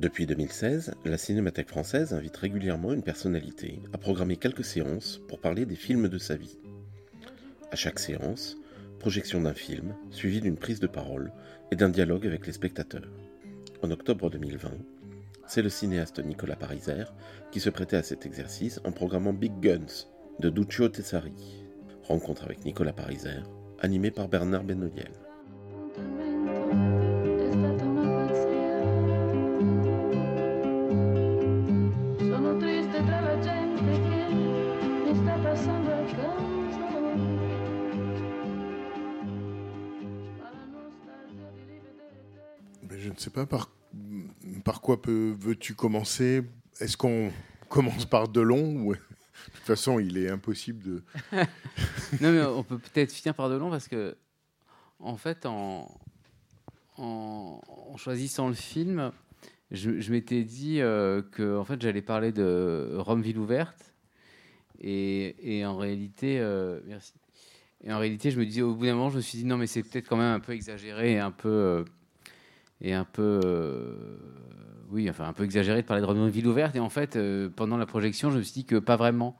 Depuis 2016, la Cinémathèque française invite régulièrement une personnalité à programmer quelques séances pour parler des films de sa vie. À chaque séance, projection d'un film, suivie d'une prise de parole et d'un dialogue avec les spectateurs. En octobre 2020, c'est le cinéaste Nicolas Pariser qui se prêtait à cet exercice en programmant Big Guns de Duccio Tessari. Rencontre avec Nicolas Pariser, animé par Bernard Benoyel. Pas par, par quoi veux-tu commencer? Est-ce qu'on commence par Delon ou... De toute façon, il est impossible de. Non, mais on peut peut-être finir par Delon parce que, en fait, en, en, choisissant le film, je, je m'étais dit euh, que en fait, j'allais parler de Rome ville ouverte. Et, et en réalité, euh, merci. Et en réalité, je me disais, au bout d'un moment, je me suis dit, non, mais c'est peut-être quand même un peu exagéré et un peu. euh, et un peu. euh, oui, enfin, un peu exagéré de parler de ville ouverte. Et en fait, euh, pendant la projection, je me suis dit que pas vraiment.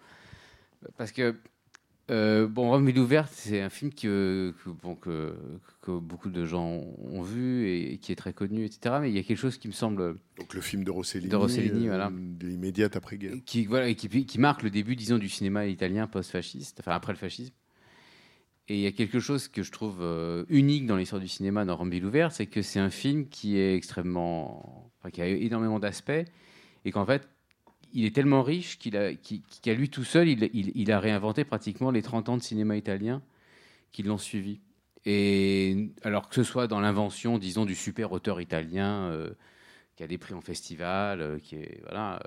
Parce que euh, bon, Rome ville ouverte, c'est un film que, que, bon, que, que beaucoup de gens ont vu et, qui est très connu, etc. Mais il y a quelque chose qui me semble, Donc le film de Rossellini. De Rossellini, voilà. De l'immédiate après-guerre. qui, voilà, et qui, qui marque le début, disons, du cinéma italien post-fasciste, enfin après le fascisme. Et il y a quelque chose que je trouve euh, unique dans l'histoire du cinéma dans Rome ville ouverte, c'est que c'est un film qui est extrêmement, enfin, qui a énormément d'aspects et qu'en fait, il est tellement riche qu'il a, qu'à lui tout seul, il, a réinventé pratiquement les 30 ans de cinéma italien qui l'ont suivi. Et alors que ce soit dans l'invention, disons, du super auteur italien euh, qui a des prix en festival, euh, qui est voilà,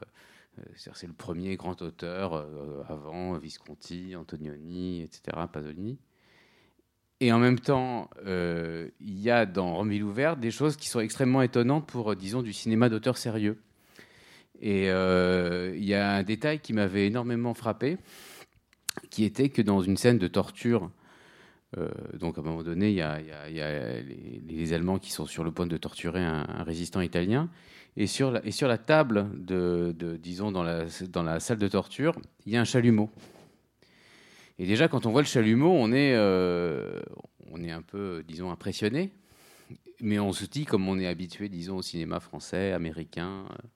c'est le premier grand auteur avant Visconti, Antonioni, etc., Pasolini. Et en même temps, euh, il y a dans Rome ville ouverte des choses qui sont extrêmement étonnantes pour, euh, disons, du cinéma d'auteur sérieux. Et euh, il y a un détail qui m'avait énormément frappé, qui était que dans une scène de torture, donc à un moment donné, il y a, les, Allemands qui sont sur le point de torturer un, résistant italien, et sur la, table disons, dans la salle de torture, il y a un chalumeau. Et déjà, quand on voit le chalumeau, on est, euh, on est un peu, disons, impressionné. Mais on se dit, comme on est habitué, disons, au cinéma français, américain, euh,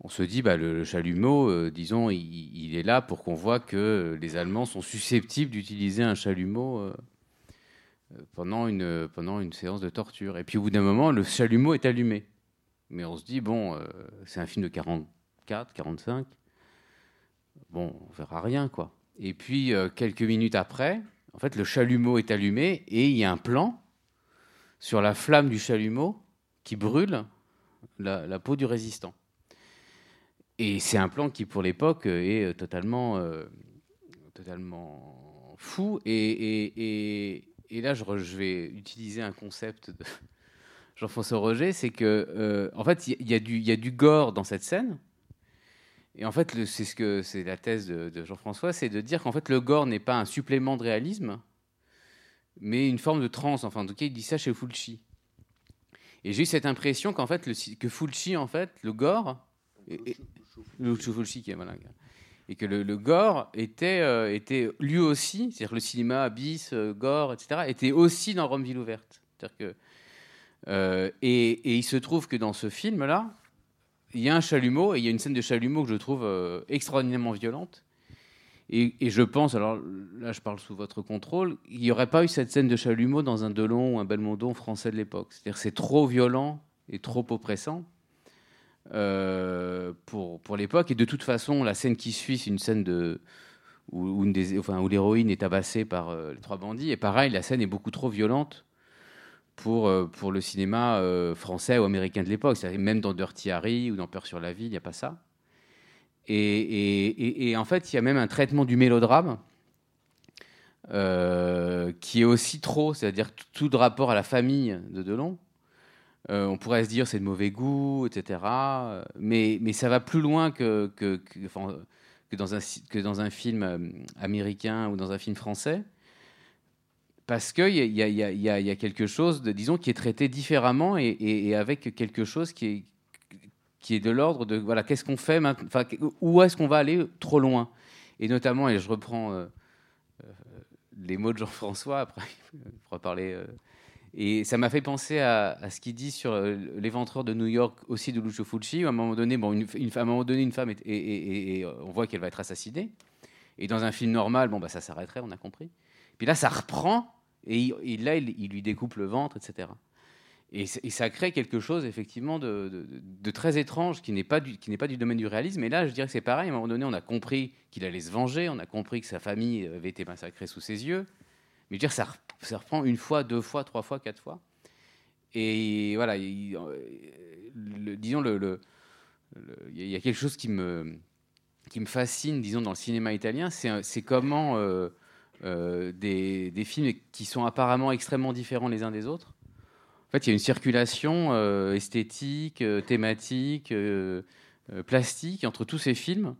on se dit, bah, le, chalumeau, euh, disons, il, est là pour qu'on voit que les Allemands sont susceptibles d'utiliser un chalumeau pendant, une, pendant une séance de torture. Et puis au bout d'un moment, le chalumeau est allumé. Mais on se dit, bon, c'est un film de 44, 45. Bon, on verra rien, quoi. Et puis, euh, quelques minutes après, en fait, le chalumeau est allumé et il y a un plan sur la flamme du chalumeau qui brûle la, peau du résistant. Et c'est un plan qui, pour l'époque, est euh, totalement, euh, totalement fou. Et, et- et- là, je, vais utiliser un concept de Jean-François Roger, c'est que, en fait, il y, y y a du gore dans cette scène. Et en fait, le- c'est ce que c'est la thèse de, Jean-François, c'est de dire qu'en fait, le gore n'est pas un supplément de réalisme, mais une forme de transe. Enfin, en tout cas, il dit ça chez Fulci. Et j'ai eu cette impression qu'en fait, le, que Fulci, en fait, le gore, et- Lucio Fulci, qui est voilà, et que le, le gore était, euh, était lui aussi, c'est-à-dire le cinéma bis, euh, gore, etc., était aussi dans Rome ville ouverte. C'est-à-dire que euh, et il se trouve que dans ce film-là, il y a un chalumeau et il y a une scène de chalumeau que je trouve euh, extraordinairement violente. Et, je pense, alors là je parle sous votre contrôle, il n'y aurait pas eu cette scène de chalumeau dans un Delon ou un Belmondo français de l'époque. C'est-à-dire c'est trop violent et trop oppressant euh, pour, pour l'époque. Et de toute façon, la scène qui suit, c'est une scène de, où l'héroïne est tabassée par euh, les trois bandits. Et pareil, la scène est beaucoup trop violente pour, euh, pour le cinéma euh, français ou américain de l'époque. Même dans Dirty Harry ou dans Peur sur la ville, il n'y a pas ça. Et, et- et- en fait, il y a même un traitement du mélodrame euh, qui est aussi trop, c'est-à-dire tout, de rapport à la famille de Delon. On pourrait se dire c'est de mauvais goût, etc. Mais, mais ça va plus loin que, que, que- dans, un, que dans un film américain ou dans un film français. Parce qu'il y a, quelque chose, de, disons, qui est traité différemment et, avec quelque chose qui est, de l'ordre de, voilà, qu'est-ce qu'on fait maintenant Où est-ce qu'on va aller trop loin? Et notamment, et je reprends euh, euh, les mots de Jean-François, après, il faudra parler... euh, et ça m'a fait penser à, ce qu'il dit sur l'éventreur de New York aussi de Lucio Fulci. où À un moment donné, bon, une, un moment donné, une femme et, on voit qu'elle va être assassinée. Et dans un film normal, bon, bah, ça s'arrêterait, on a compris. Puis là, ça reprend et, là, il, lui découpe le ventre, etc. Et, ça crée quelque chose effectivement de, très étrange qui n'est pas du domaine du réalisme. Et là, je dirais que c'est pareil. À un moment donné, on a compris qu'il allait se venger, on a compris que sa famille avait été massacrée sous ses yeux. Mais je veux dire, ça, rep- ça reprend une fois, deux fois, trois fois, quatre fois. Et voilà, disons, il y a- quelque chose qui me, fascine, disons, dans le cinéma italien, c'est comment euh, des, des films qui sont apparemment extrêmement différents les uns des autres. En fait, il y a une circulation euh, esthétique, euh, thématique, euh, euh, plastique entre tous ces films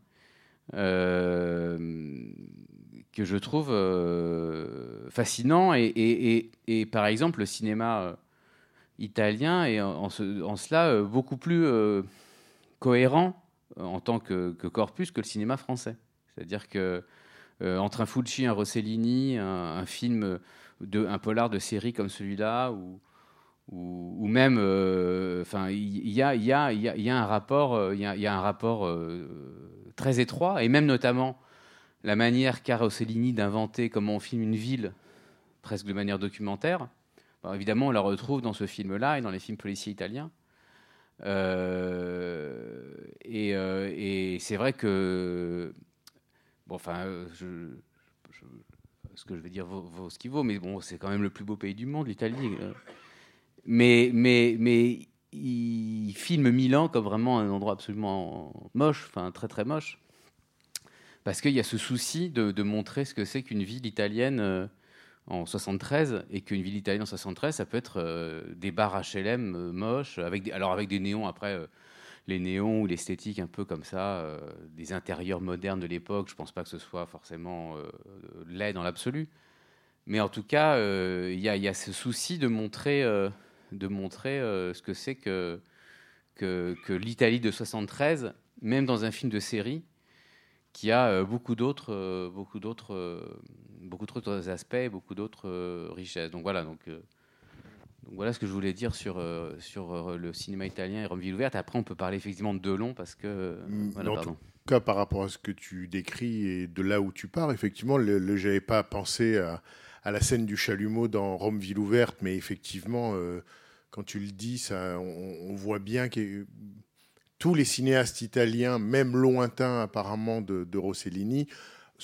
euh, que je trouve euh, fascinant. Et, par exemple, le cinéma euh, italien est en, en ce- en cela euh, beaucoup plus euh, cohérent euh, en tant que, que corpus que le cinéma français. C'est-à-dire que euh, entre un Fulci, un Rossellini, un, film, de, un polar de série comme celui-là, ou, ou, même, euh, il y, a, un rapport, euh, y euh, très étroit, et même notamment la manière qu'a Rossellini d'inventer comment on filme une ville, presque de manière documentaire. Évidemment, on la retrouve dans ce film-là et dans les films policiers italiens. Euh, euh, et c'est vrai que, enfin, euh, ce que je vais dire vaut, ce qu'il vaut, mais bon, c'est quand même le plus beau pays du monde, l'Italie. euh. Mais, mais, mais il filme Milan comme vraiment un endroit absolument moche, enfin très très moche, parce qu'il y a ce souci de, montrer ce que c'est qu'une ville italienne euh, en 73 et qu'une ville italienne en 73, ça peut être des bars HLM moches, avec alors avec des néons après. Les néons ou l'esthétique un peu comme ça, euh, des intérieurs modernes de l'époque. Je pense pas que ce soit forcément euh, laid dans l'absolu. Mais en tout cas, euh, il y, a- ce souci de montrer, de montrer ce que c'est que, l'Italie de 73, même dans un film de série, qui a beaucoup d'autres, beaucoup d'autres, beaucoup d'autres aspects, beaucoup d'autres richesses. Donc voilà. Donc, donc voilà ce que je voulais dire sur, euh, sur euh, le cinéma italien et Rome Ville ouverte. Après, on peut parler effectivement de Delon parce que. euh, voilà, en tout cas, par rapport à ce que tu décris et de là où tu pars, effectivement, le, le- j'avais pas pensé à, à la scène du chalumeau dans Rome Ville ouverte, mais effectivement, euh, quand tu le dis, ça, on, on voit bien que tous les cinéastes italiens, même lointains apparemment de, de Rossellini,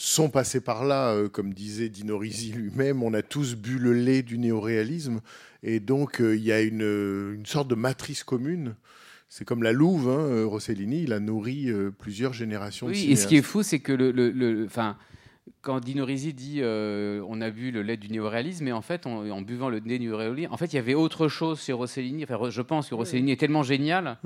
sont passés par là, euh, comme disait Dino Risi lui-même, on a tous bu le lait du néoréalisme, et donc euh, il y a une, une sorte de matrice commune. C'est comme la Louve, hein, euh, Rossellini, il a nourri euh, plusieurs générations de Oui, et ce qui est fou, c'est que le, le- quand Dino Risi dit euh, on a bu le lait du néoréalisme, mais en fait, en, en buvant le lait du néoréalisme, en fait, il y avait autre chose chez Rossellini. Enfin, je pense que Rossellini est tellement génial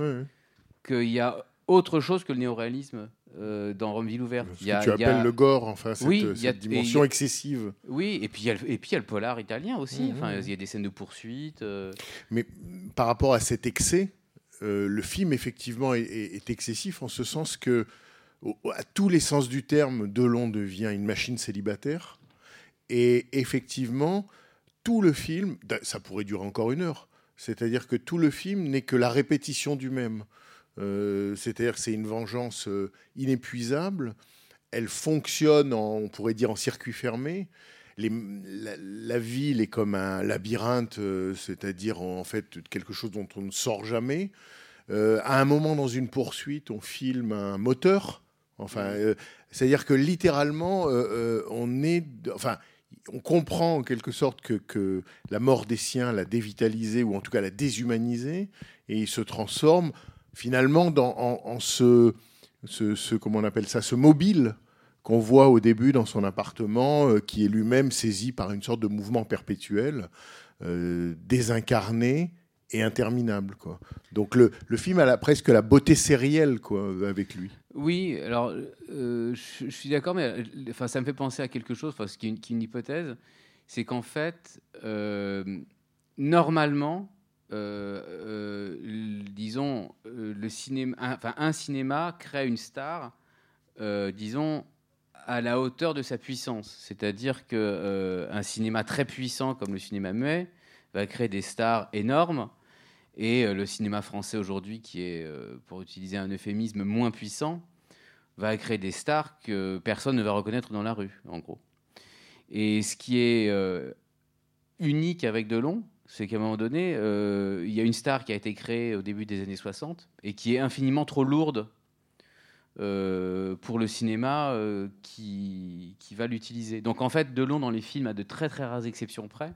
qu'il y a autre chose que le néoréalisme euh, dans Rome Ville ouverte. Ce Il y a- que tu il y a- appelles le gore, enfin, cette, Oui, a- dimension a- excessive. Oui, et puis il y a le, et puis il y a le polar italien aussi. Mhm. Enfin, il y a des scènes de poursuite. euh, Mais par rapport à cet excès, euh, le film effectivement est, est- est excessif en ce sens que, au- à tous les sens du terme, Delon devient une machine célibataire. Et effectivement, tout le film, ça pourrait durer encore une heure. C'est-à-dire que tout le film n'est que la répétition du même. Euh, C'est-à-dire que c'est une vengeance euh, inépuisable. Elle fonctionne, en, on pourrait dire, en circuit fermé. Les- la, la ville est comme un labyrinthe, euh, c'est-à-dire en fait quelque chose dont on ne sort jamais. Euh, à un moment dans une poursuite, on filme un moteur. Enfin, euh, c'est-à-dire que littéralement, euh, on est, enfin, on comprend en quelque sorte que, que la mort des siens l'a dévitalisé ou en tout cas l'a déshumanisé et il se transforme finalement dans, ce, comment on appelle ça, ce mobile qu'on voit au début dans son appartement, euh, qui est lui-même saisi par une sorte de mouvement perpétuel, euh, désincarné et interminable. Donc le, film a presque la beauté sérielle quoi, avec lui. Oui, alors euh, je, suis d'accord, mais enfin, ça me fait penser à quelque chose, enfin, ce qui est une, qui est une hypothèse, c'est qu'en fait, normalement, disons, euh, le cinéma, un, enfin, un cinéma crée une star, euh, disons, à la hauteur de sa puissance. C'est-à-dire que euh, un cinéma très puissant comme le cinéma muet va créer des stars énormes. Et euh, le cinéma français aujourd'hui, qui est, euh, pour utiliser un euphémisme, moins puissant, va créer des stars que personne ne va reconnaître dans la rue, en gros. Et ce qui est euh, unique avec Delon, c'est qu'à un moment donné, euh, il y a une star qui a été créée au début des années 60 et qui est infiniment trop lourde euh, pour le cinéma euh, qui, va l'utiliser. Donc en fait, Delon dans les films, à de très très rares exceptions près,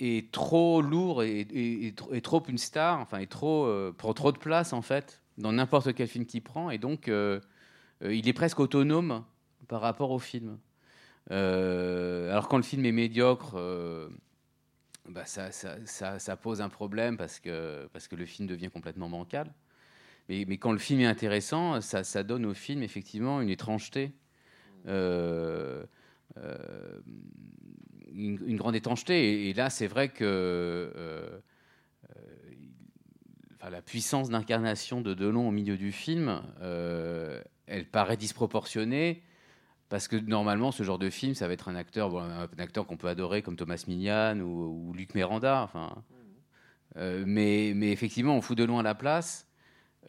est trop lourd et, et- et tr- et trop une star, enfin, est trop, prend trop de place en fait dans n'importe quel film qu'il prend, et donc il est presque autonome par rapport au film. Euh, alors quand le film est médiocre, euh, bah, ça, pose un problème parce que, le film devient complètement bancal. Mais, quand le film est intéressant, ça, donne au film effectivement une étrangeté. Euh, une, grande étrangeté. Et, là, c'est vrai que la puissance d'incarnation de Delon au milieu du film, elle paraît disproportionnée. Parce que normalement, ce genre de film, ça va être un acteur, bon, un acteur qu'on peut adorer comme Thomas Millian ou, ou Luc Miranda. Enfin, Euh, mais, mais effectivement, on fout Delon à la place.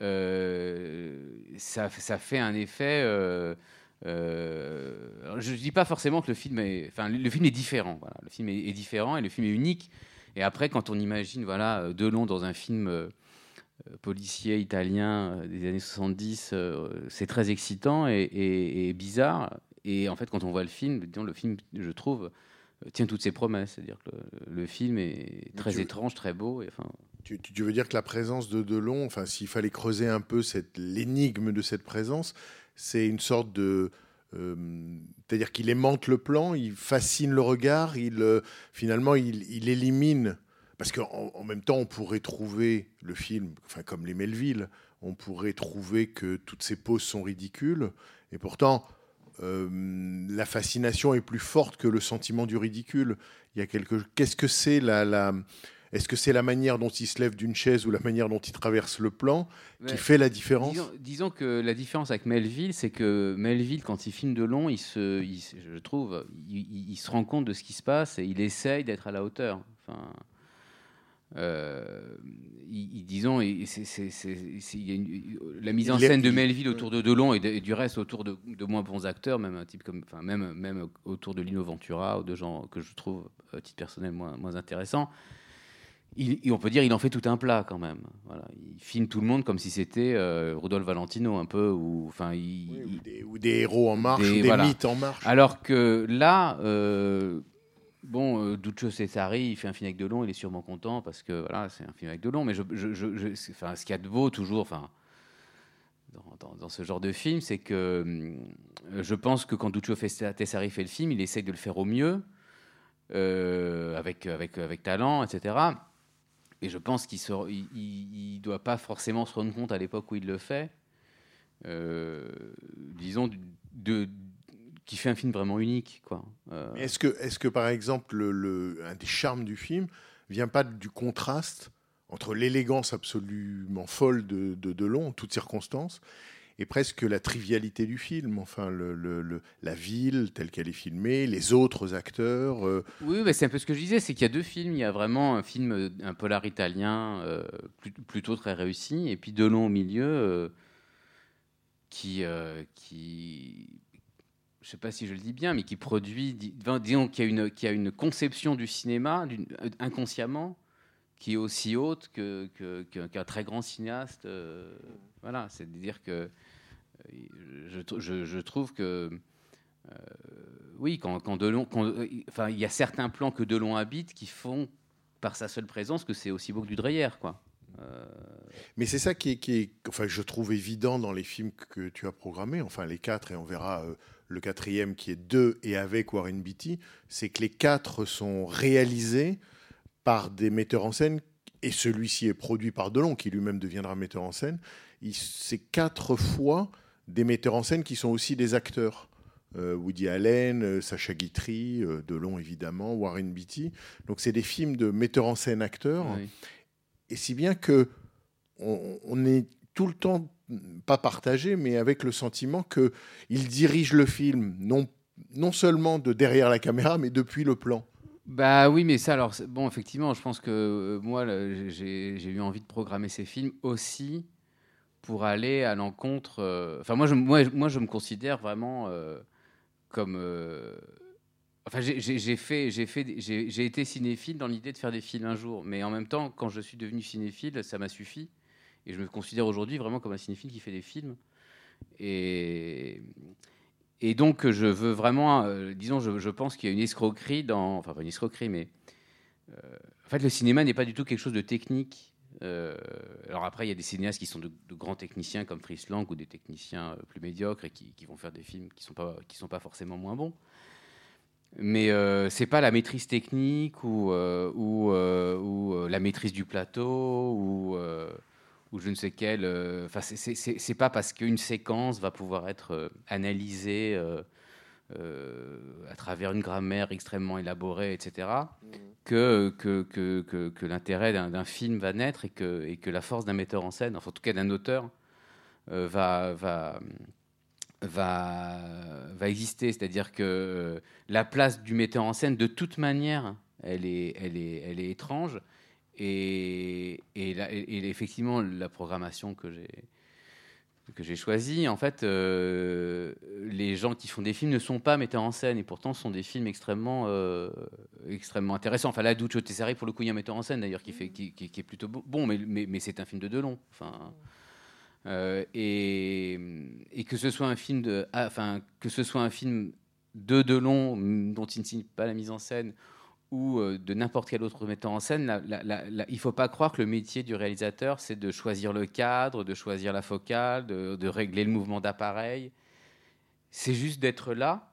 euh, ça, ça fait un effet. euh, je ne dis pas forcément que le film est, enfin, le, film est différent. Voilà. Le film est, est différent et le film est unique. Et après, quand on imagine, voilà, Delon dans un film policier italien des années 70, euh, c'est très excitant et, et- et bizarre. Et en fait, quand on voit le film, le film, je trouve, euh, tient toutes ses promesses. C'est-à-dire que le, le film est très tu- étrange, très beau. Et, enfin, Tu, veux dire que la présence de Delon, enfin, s'il fallait creuser un peu l'énigme de cette présence, c'est une sorte de. euh, C'est-à-dire qu'il aimante le plan, il fascine le regard, il, euh, finalement, il, il élimine. Parce qu'en en même temps, on pourrait trouver le film, enfin, comme les Melville, on pourrait trouver que toutes ces poses sont ridicules. Et pourtant, euh, la fascination est plus forte que le sentiment du ridicule. Il y a quelque. Qu'est-ce que c'est la, la... Est-ce que c'est la manière dont il se lève d'une chaise ou la manière dont il traverse le plan qui Ouais. fait la différence? Disons, disons que la différence avec Melville, c'est que Melville, quand il filme de long, il se, il je trouve, il, il- il se rend compte de ce qui se passe et il essaye d'être à la hauteur. Enfin, euh, il- il- disons, il- c'est- c'est- c'est- c'est- il y a une- la mise en scène de il- Melville autour de Delon et, de- et du reste autour de, de moins bons acteurs, même un type comme, enfin même même autour de Lino Ventura ou de gens que je trouve à titre personnel moins moins intéressants. Il, on peut dire il en fait tout un plat quand même. Voilà, il filme tout le monde comme si c'était euh, Rudolf Valentino un peu ou enfin Oui, ou, des, ou des héros en marche, Des- ou des voilà. mythes en marche. alors que là, euh, bon, euh, Duccio Cesari, il fait un film avec Delon, il est sûrement content parce que voilà, c'est un film avec Delon. Mais je, enfin, ce qu'il y a de beau toujours, enfin, dans, ce genre de film, c'est que hum, je pense que quand Duccio Cesari fait le film, il essaye de le faire au mieux, euh, avec, avec, avec talent, etc. Et je pense qu'il ne doit pas forcément se rendre compte à l'époque où il le fait, euh, disons, de, qui fait un film vraiment unique. Quoi. Euh, Est-ce que, est que, par exemple, le, le- un des charmes du film vient pas du contraste entre l'élégance absolument folle de, de Delon, en toutes circonstances, et presque la trivialité du film, enfin, le, le- le- la ville telle qu'elle est filmée, les autres acteurs. euh, Oui, mais c'est un peu ce que je disais, c'est qu'il y a deux films. Il y a vraiment un film, euh, un polar italien, euh, plut- plutôt très réussi, et puis Delon au milieu, qui, qui, je sais pas si je le dis bien, mais qui produit, disons, qui a une, a une conception du cinéma, euh, inconsciemment, qui est aussi haute qu'un très grand cinéaste. euh, voilà, c'est-à-dire que euh, je, trouve que oui, quand, il y a certains plans que Delon habite qui font par sa seule présence que c'est aussi beau que du Dreyer, quoi. Mais c'est ça qui est, enfin, je trouve évident dans les films que tu as programmés, enfin les quatre, et on verra le quatrième qui est deux et avec Warren Beatty, c'est que les quatre sont réalisés par des metteurs en scène, et celui-ci est produit par Delon, qui lui-même deviendra metteur en scène. C'est quatre fois des metteurs en scène qui sont aussi des acteurs. Euh, Woody Allen, euh, Sacha Guitry, euh, Delon évidemment, Warren Beatty. Donc c'est des films de metteurs en scène acteurs. oui. Et si bien que on, on est tout le temps pas partagé, mais avec le sentiment que il dirige le film non non seulement de derrière la caméra, mais depuis le plan. Bah oui, mais ça, alors, bon, effectivement, je pense que euh, moi, j'ai eu envie de programmer ces films aussi pour aller à l'encontre. euh, Enfin, moi, je, moi, moi, je me considère vraiment euh, comme. Enfin, j'ai- fait, j'ai fait, j'ai été cinéphile dans l'idée de faire des films un jour, mais en même temps, quand je suis devenu cinéphile, ça m'a suffi, et je me considère aujourd'hui vraiment comme un cinéphile qui fait des films. Et donc, je veux vraiment, euh, disons, je, pense qu'il y a une escroquerie dans. Enfin, pas une escroquerie, mais. euh, en fait, le cinéma n'est pas du tout quelque chose de technique. Euh, alors après, il y a des cinéastes qui sont de, grands techniciens comme Fritz Lang ou des techniciens plus médiocres et qui, vont faire des films qui ne sont, pas- qui sont pas forcément moins bons. Mais euh, c'est pas la maîtrise technique ou, ou, la maîtrise du plateau ou, ou je ne sais quel. euh, Enfin, c'est- c'est- pas parce qu'une séquence va pouvoir être euh, analysée euh, euh, à travers une grammaire extrêmement élaborée, etc., que, que, que, que, que l'intérêt d'un film va naître et que, et que la force d'un metteur en scène, enfin, en tout cas d'un auteur, euh, va, va, va, va exister. C'est-à-dire que euh, la place du metteur en scène, de toute manière, elle est, elle est, elle est étrange. Et, effectivement, la programmation que j'ai choisie, en fait, euh, les gens qui font des films ne sont pas metteurs en scène et pourtant ce sont des films extrêmement, euh, extrêmement intéressants. Enfin, là, Duccio Tessari, pour le coup, il y a un metteur en scène d'ailleurs qui, est plutôt bo- bon, mais, mais, c'est un film de Delon. Enfin, euh, et, que ce soit un film de, ah, enfin, que ce soit un film de Delon dont il ne signe pas la mise en scène ou euh, de n'importe quel autre metteur en scène, il ne faut pas croire que le métier du réalisateur, c'est de choisir le cadre, de choisir la focale, de, régler le mouvement d'appareil. C'est juste d'être là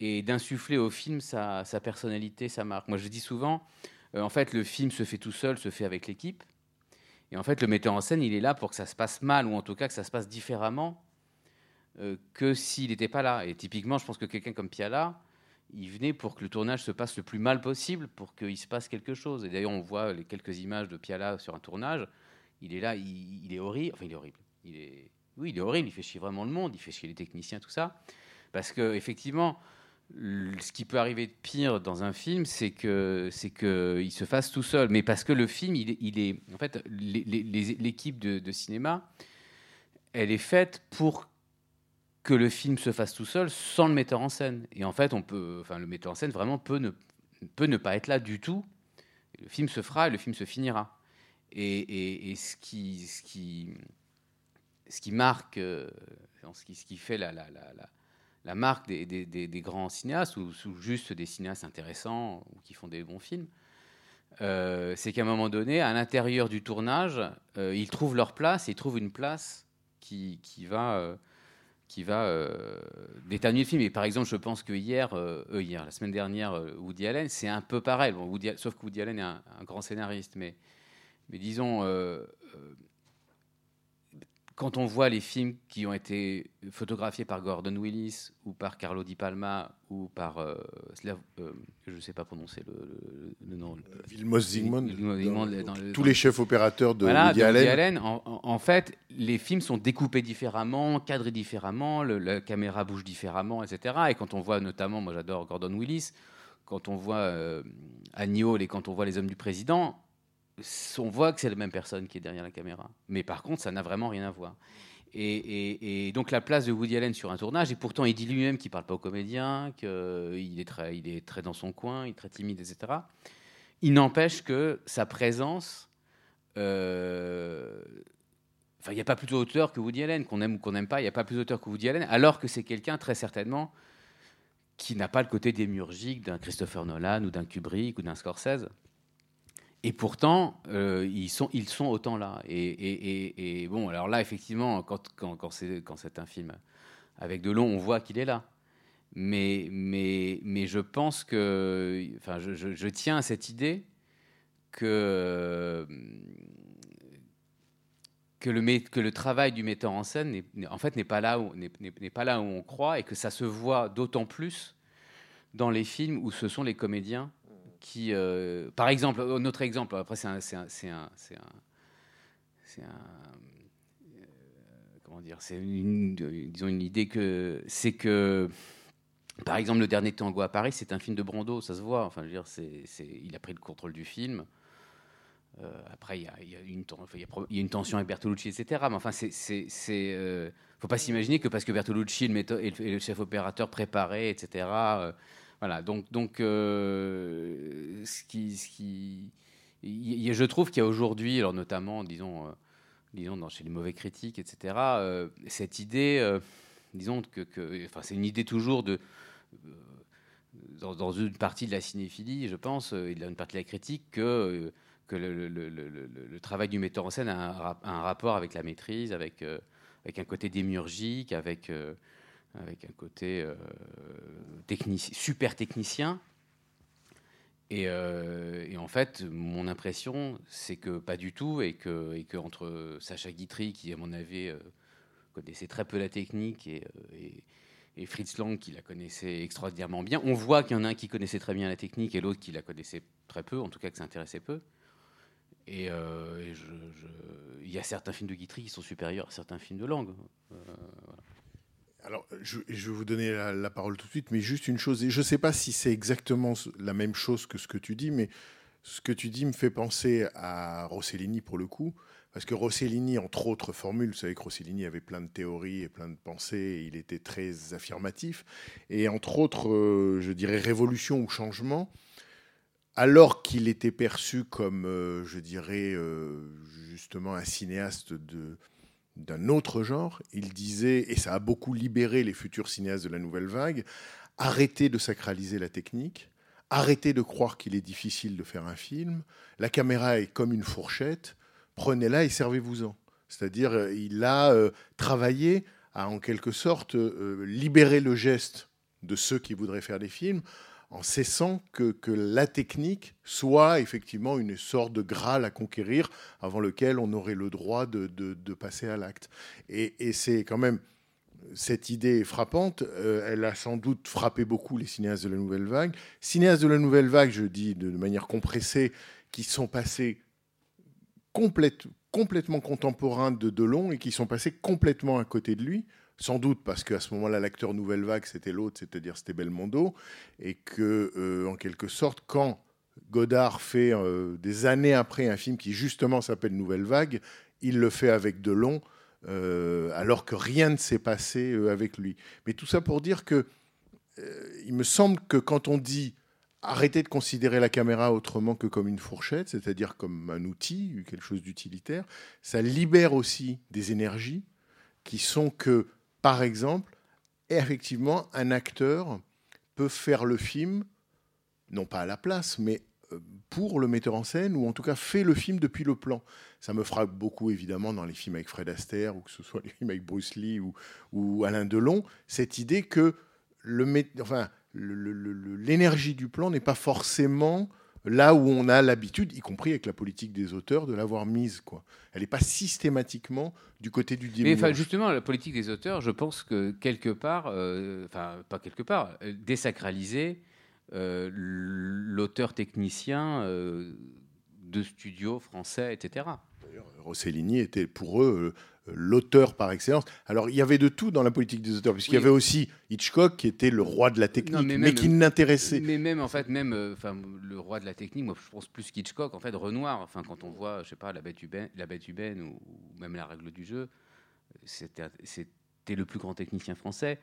et d'insuffler au film sa, sa personnalité, sa marque. Moi, je dis souvent, euh, en fait, le film se fait tout seul, se fait avec l'équipe. Et en fait, le metteur en scène, il est là pour que ça se passe mal, ou en tout cas que ça se passe différemment euh, que s'il n'était pas là. Et typiquement, je pense que quelqu'un comme Piala, il venait pour que le tournage se passe le plus mal possible, pour qu'il se passe quelque chose. Et d'ailleurs, on voit les quelques images de Piala sur un tournage. Il est là, il, est horrible. Enfin, il est horrible. Il est, oui, il est horrible. Il fait chier vraiment le monde. Il fait chier les techniciens, tout ça. Parce que effectivement, ce qui peut arriver de pire dans un film, c'est que c'est se fasse tout seul. Mais parce que le film, il est, en fait, l'équipe de, de cinéma, elle est faite pour que le film se fasse tout seul sans le metteur en scène. Et en fait, on peut, enfin, le metteur en scène vraiment peut ne, peut ne pas être là du tout. Le film se fera et le film se finira. Et, ce, qui, ce, qui, ce qui marque, euh, ce, qui, ce qui fait la, la, la, la- marque des, des- des- grands cinéastes, ou, juste des cinéastes intéressants ou qui font des bons films, euh, c'est qu'à un moment donné, à l'intérieur du tournage, euh, ils trouvent leur place ils trouvent une place qui, qui va, qui va euh, déterminer le film. Et par exemple, je pense que hier, euh, euh, hier la semaine dernière, euh, Woody Allen, c'est un peu pareil. Bon, Woody sauf que Woody Allen est un, grand scénariste, mais, mais disons, quand on voit les films qui ont été photographiés par Gordon Willis ou par Carlo Di Palma ou par euh, Slav- euh, je ne sais pas prononcer le, le- le nom. Vilmos Zsigmond, Vilmos Zsigmond, tous les chefs opérateurs de voilà, Woody de Allen. Woody Allen, en, en- en fait, les films sont découpés différemment, cadrés différemment, le- la caméra bouge différemment, etc. Et quand on voit notamment, moi j'adore Gordon Willis, quand on voit euh, Annie Hall et quand on voit Les Hommes du Président, on voit que c'est la même personne qui est derrière la caméra. Mais par contre, ça n'a vraiment rien à voir. Et, donc la place de Woody Allen sur un tournage, et pourtant il dit lui-même qu'il parle pas aux comédiens, qu'il est, très, il est très dans son coin, il est très timide, etc. Il n'empêche que sa présence euh, Enfin, il n'y a pas plus d'auteur que Woody Allen, qu'on aime ou qu'on n'aime pas, il n'y a pas plus d'auteur que Woody Allen, alors que c'est quelqu'un très certainement qui n'a pas le côté démiurgique d'un Christopher Nolan ou d'un Kubrick ou d'un Scorsese. Et pourtant, euh, ils, sont, ils sont autant là. Et, bon, alors là, effectivement, quand, c'est un film avec de long, on voit qu'il est là. Mais, mais, mais je pense que. Enfin, je, tiens à cette idée que. Que le, travail du metteur en scène en fait n'est pas là où n'est pas là où on croit et que ça se voit d'autant plus dans les films où ce sont les comédiens euh, par exemple, un autre exemple, après c'est un, euh, comment dire, c'est une, idée que c'est que, par exemple, le dernier tango à Paris, c'est un film de Brando, ça se voit. Enfin, dire, c'est, il a pris le contrôle du film. Euh, après, il y, a, une, tension avec Bertolucci, etc. Mais enfin, c'est, faut pas s'imaginer que parce que Bertolucci est le chef opérateur préparé, etc. voilà, donc, donc euh, ce qui, ce qui, a- je trouve qu'il y a aujourd'hui, alors notamment, disons, euh, disons dans, chez les mauvais critiques, etc., euh, cette idée, disons que, c'est une idée toujours de, dans, une partie de la cinéphilie, je pense, et dans une partie de la critique, que, que le, travail du metteur en scène a un, un rapport avec la maîtrise, avec, avec un côté démiurgique, avec, avec un côté euh, super technicien. Et, euh, et en fait, mon impression, c'est que pas du tout, et que, entre Sacha Guitry, qui à mon avis euh, connaissait très peu la technique, et, Fritz Lang, qui la connaissait extraordinairement bien, on voit qu'il y en a un qui connaissait très bien la technique et l'autre qui la connaissait très peu, en tout cas que ça intéressait peu. Et, il y a certains films de Guitry qui sont supérieurs à certains films de Lang. Euh, Alors, je, vais vous donner la, parole tout de suite, mais juste une chose, et je ne sais pas si c'est exactement la même chose que ce que tu dis, mais ce que tu dis me fait penser à Rossellini pour le coup, parce que Rossellini, entre autres formules, vous savez que Rossellini avait plein de théories et plein de pensées, et il était très affirmatif, et entre autres, euh, je dirais, révolution ou changement, alors qu'il était perçu comme, euh, je dirais, euh, justement un cinéaste de d'un autre genre, il disait, et ça a beaucoup libéré les futurs cinéastes de la nouvelle vague, arrêtez de sacraliser la technique, arrêtez de croire qu'il est difficile de faire un film, la caméra est comme une fourchette, prenez-la et servez-vous-en. C'est-à-dire, euh, il a euh, travaillé à, en quelque sorte, euh, libérer le geste de ceux qui voudraient faire des films en cessant que, la technique soit effectivement une sorte de graal à conquérir avant lequel on aurait le droit de, passer à l'acte. Et, c'est quand même cette idée est frappante. Euh, elle a sans doute frappé beaucoup les cinéastes de la nouvelle vague. Cinéastes de la nouvelle vague, je dis de manière compressée, qui sont passés complète- complètement contemporains de Delon et qui sont passés complètement à côté de lui. Sans doute parce qu'à ce moment-là, l'acteur Nouvelle Vague, c'était l'autre, c'est-à-dire c'était Belmondo, et que, euh, en quelque sorte, quand Godard fait euh, des années après un film qui justement s'appelle Nouvelle Vague, il le fait avec Delon, euh, alors que rien ne s'est passé euh, avec lui. Mais tout ça pour dire que il me semble que quand on dit arrêtez de considérer la caméra autrement que comme une fourchette, c'est-à-dire comme un outil, quelque chose d'utilitaire, ça libère aussi des énergies qui sont que, par exemple, effectivement, un acteur peut faire le film, non pas à la place, mais euh, pour le metteur en scène, ou en tout cas fait le film depuis le plan. Ça me frappe beaucoup, évidemment, dans les films avec Fred Astaire, ou que ce soit les films avec Bruce Lee ou, Alain Delon, cette idée que l'énergie du plan n'est pas forcément là où on a l'habitude, y compris avec la politique des auteurs, de l'avoir mise. Quoi. Elle n'est pas systématiquement du côté du Mais démiurge. enfin, justement, la politique des auteurs, je pense que quelque part, euh, enfin, pas quelque part, euh, désacraliser euh, l'auteur technicien de studio français, etc. D'ailleurs, Rossellini était pour eux l'auteur par excellence. Alors, il y avait de tout dans la politique des auteurs, puisqu'il y avait aussi Hitchcock qui était le roi de la technique, Non, mais mais, même- qui n'intéressait. Mais même en fait, même euh, enfin le roi de la technique, moi je pense plus qu'Hitchcock, en fait Renoir. Enfin quand on voit, je sais pas, la bête humaine, la bête humaine ou, même la règle du jeu, c'était c'était le plus grand technicien français.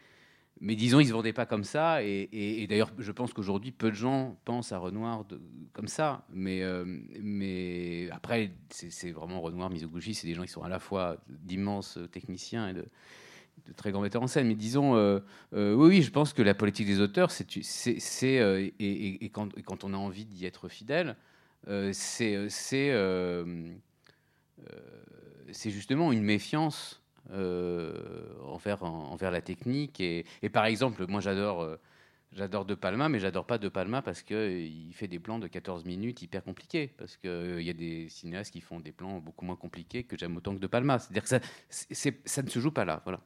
Mais disons, il se vendait pas comme ça. Et, d'ailleurs, je pense qu'aujourd'hui, peu de gens pensent à Renoir comme ça. Mais, euh, après, c'est vraiment Renoir, Mizoguchi, c'est des gens qui sont à la fois d'immenses techniciens et de, très grands metteurs en scène, mais disons, euh, euh, oui, je pense que la politique des auteurs, c'est, et, quand, on a envie d'y être fidèle, c'est, justement une méfiance envers, en- envers la technique. Et, et par exemple, moi, j'adore. euh, J'adore De Palma, mais j'adore pas De Palma parce qu'il fait des plans de 14 minutes hyper compliqués. Parce qu'il y a des cinéastes qui font des plans beaucoup moins compliqués que j'aime autant que De Palma. C'est-à-dire que ça, ne se joue pas là. Voilà.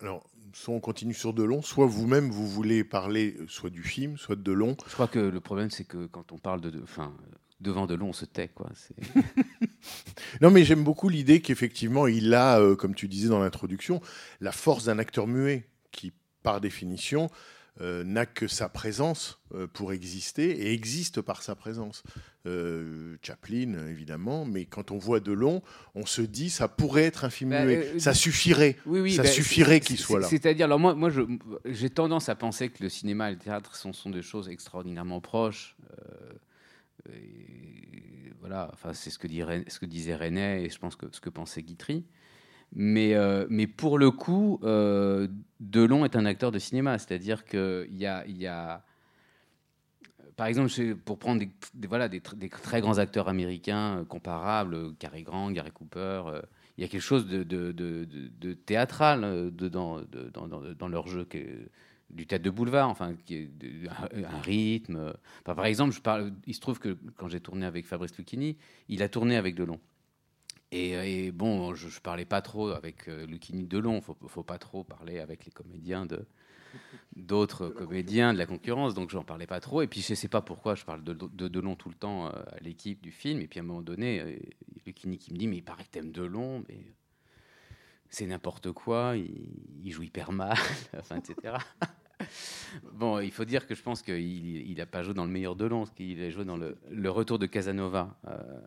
Alors, soit on continue sur Delon, soit vous-même vous voulez parler euh, soit du film, soit de Delon. Je crois que le problème, c'est que quand on parle de. de- Enfin, devant de long, on se tait. Quoi. Non, mais j'aime beaucoup l'idée qu'effectivement, il a, euh, comme tu disais dans l'introduction, la force d'un acteur muet qui, par définition, euh, n'a que sa présence euh, pour exister et existe par sa présence. Euh, Chaplin, évidemment, mais quand on voit Delon, on se dit ça pourrait être un film Bah, muet. ça suffirait. Oui, oui, Ça bah, suffirait qu'il soit là. C'est-à-dire, alors moi, moi j'ai tendance à penser que le cinéma et le théâtre sont, sont des choses extraordinairement proches. Voilà, enfin, c'est ce que, ce que disait René et je pense que ce que pensait Guitry. Mais, euh, mais pour le coup, euh, Delon est un acteur de cinéma, c'est-à-dire qu'il y a, y a par exemple, pour prendre des, voilà, des, tr- des très grands acteurs américains euh, comparables, Cary Grant, Gary Cooper, il y a quelque chose de, de- théâtral dans, dans- dans leur jeu, qui est du théâtre de boulevard, enfin, qui est un, un rythme. euh. Enfin, par exemple, je parle, il se trouve que quand j'ai tourné avec Fabrice Lucchini, il a tourné avec Delon. Et, et bon, je, je parlais pas trop avec euh, Lucchini de Delon, faut, faut pas trop parler avec les comédiens de d'autres comédiens de la concurrence, donc j'en parlais pas trop. Et puis je sais pas pourquoi je parle de, de Delon tout le temps euh, à l'équipe du film. Et puis à un moment donné, euh, Lucchini qui me dit mais il paraît que t'aimes Delon, mais c'est n'importe quoi, il, joue hyper mal, etc. bon, il faut dire que je pense qu'il n'a pas joué dans le meilleur Delon, parce qu'il a joué dans le, retour de Casanova. euh,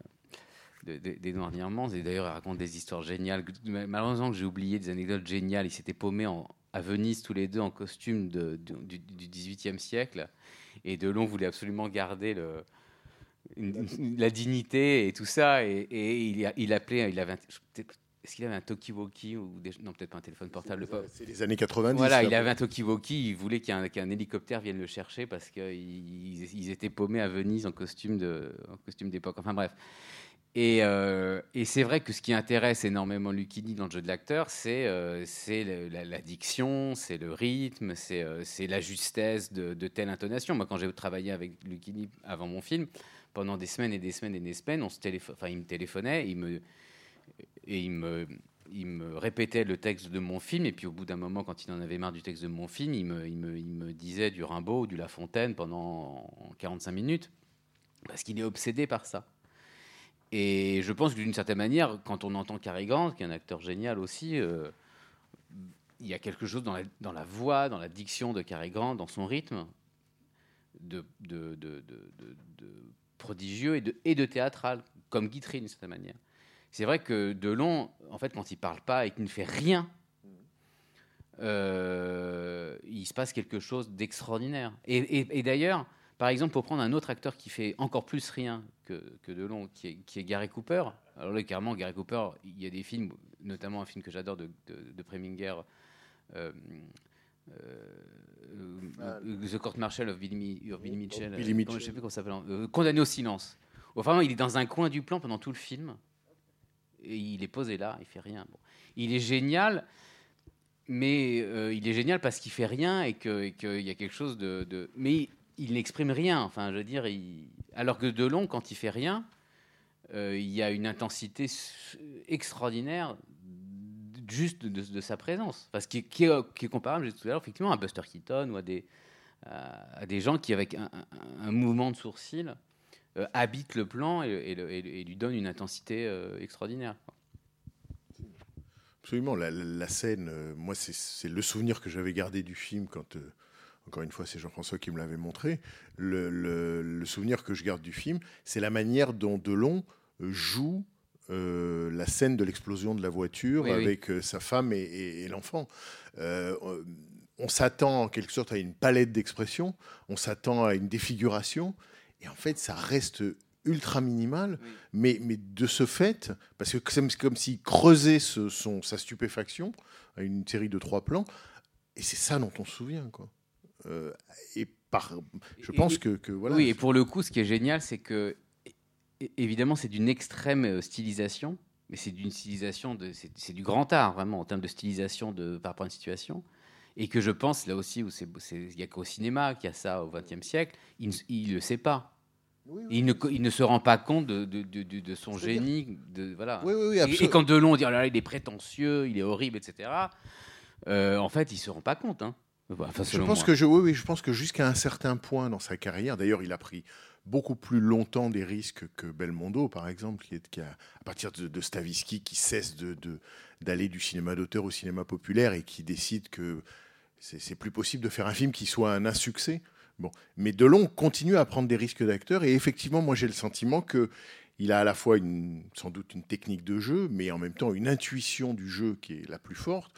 de- de- Niermans et d'ailleurs il raconte des histoires géniales malheureusement que j'ai oublié des anecdotes géniales ils s'étaient paumés à Venise tous les deux en costume de- du, du 18e siècle et Delon voulait absolument garder la dignité et tout ça et, il, il appelait il avait est-ce qu'il avait un talkie-walkie ou des- non peut-être pas un téléphone portable C'est les années 90. voilà, là. il avait un talkie-walkie, il voulait qu'un qu'un hélicoptère vienne le chercher parce qu'ils ils étaient paumés à Venise en costume d'époque. Enfin bref. Et, euh, et c'est vrai que ce qui intéresse énormément Lucchini dans le jeu de l'acteur, c'est euh, la, la diction, c'est le rythme, c'est euh, la justesse de, de telle intonation. Moi, quand j'ai travaillé avec Lucchini avant mon film, pendant des semaines et des semaines et des semaines, on se téléphone, enfin, il me téléphonait, il me, et il me, répétait le texte de mon film, et puis au bout d'un moment, quand il en avait marre du texte de mon film, il me, disait du Rimbaud ou du La Fontaine pendant 45 minutes, parce qu'il est obsédé par ça. Et je pense que d'une certaine manière, quand on entend Cary Grant, qui est un acteur génial aussi, euh, il y a quelque chose dans la, voix, dans la diction de Cary Grant, dans son rythme, de prodigieux et de, et de théâtral, comme Guitry d'une certaine manière. C'est vrai que Delon, en fait, quand il parle pas et qu'il ne fait rien, euh, il se passe quelque chose d'extraordinaire. Et, et- et d'ailleurs, par exemple, pour prendre un autre acteur qui fait encore plus rien que, que Delon, qui est, qui est Gary Cooper. Alors là, carrément, Gary Cooper, il y a des films, notamment un film que j'adore de, de, de Preminger, euh, euh, The Court Martial of Billy, Mi- of Billy Mitchell. Billy Mitchell. Je sais plus comment ça s'appelle. Condamné au silence. Enfin, il est dans un coin du plan pendant tout le film. Il est posé là, il fait rien. Bon. Il est génial, mais euh, il est génial parce qu'il fait rien et qu'il y a quelque chose de. Mais il, n'exprime rien. Enfin, je veux dire, alors que Delon, quand il fait rien, euh, il y a une intensité extraordinaire juste de, sa présence. Parce qui, qui est, comparable, j'ai tout à l'heure, effectivement, à Buster Keaton ou à des, à, des gens qui, avec un, un- un mouvement de sourcil, euh, habitent le plan et, et le- et le- et lui donnent une intensité euh, extraordinaire. Absolument, la, scène, euh, moi, c'est- le souvenir que j'avais gardé du film quand, encore une fois, c'est Jean-François qui me l'avait montré. Le, le- le souvenir que je garde du film, c'est la manière dont Delon joue euh, la scène de l'explosion de la voiture Oui, oui. avec euh, sa femme et, et- et l'enfant. Euh, on- on s'attend en quelque sorte à une palette d'expressions, on s'attend à une défiguration, et en fait, ça reste ultra minimale, Oui. mais, mais de ce fait, parce que c'est comme s'il creusait ce- son, sa stupéfaction à une série de trois plans, et c'est ça dont on se souvient. Quoi. Euh, et par, je pense et- que, que voilà. Oui, et pour le coup, ce qui est génial, c'est que, évidemment, c'est d'une extrême euh, stylisation, mais c'est d'une stylisation, de, c'est du grand art, vraiment, en termes de stylisation de, par rapport à une situation. Et que je pense, là aussi, où c'est, il n'y a qu'au cinéma qu'il y a ça au XXe siècle, il ne le sait pas. Oui, oui. Il ne, co- il ne se rend pas compte de, de, de- de- de son génie. De, voilà. Oui, oui, oui, Et- quand Delon dit oh là là, il est prétentieux, il est horrible, etc., euh, en fait, il ne se rend pas compte. Hein. Enfin, Je pense moi. que je, oui, oui, je pense que jusqu'à un certain point dans sa carrière, d'ailleurs, il a pris beaucoup plus longtemps des risques que Belmondo, par exemple, qui est qui a, à partir de, Stavisky, qui cesse de- d'aller du cinéma d'auteur au cinéma populaire et qui décide que c'est plus possible de faire un film qui soit un insuccès. Bon, mais Delon continue à prendre des risques d'acteur et effectivement, moi, j'ai le sentiment que il a à la fois sans doute une technique de jeu, mais en même temps une intuition du jeu qui est la plus forte.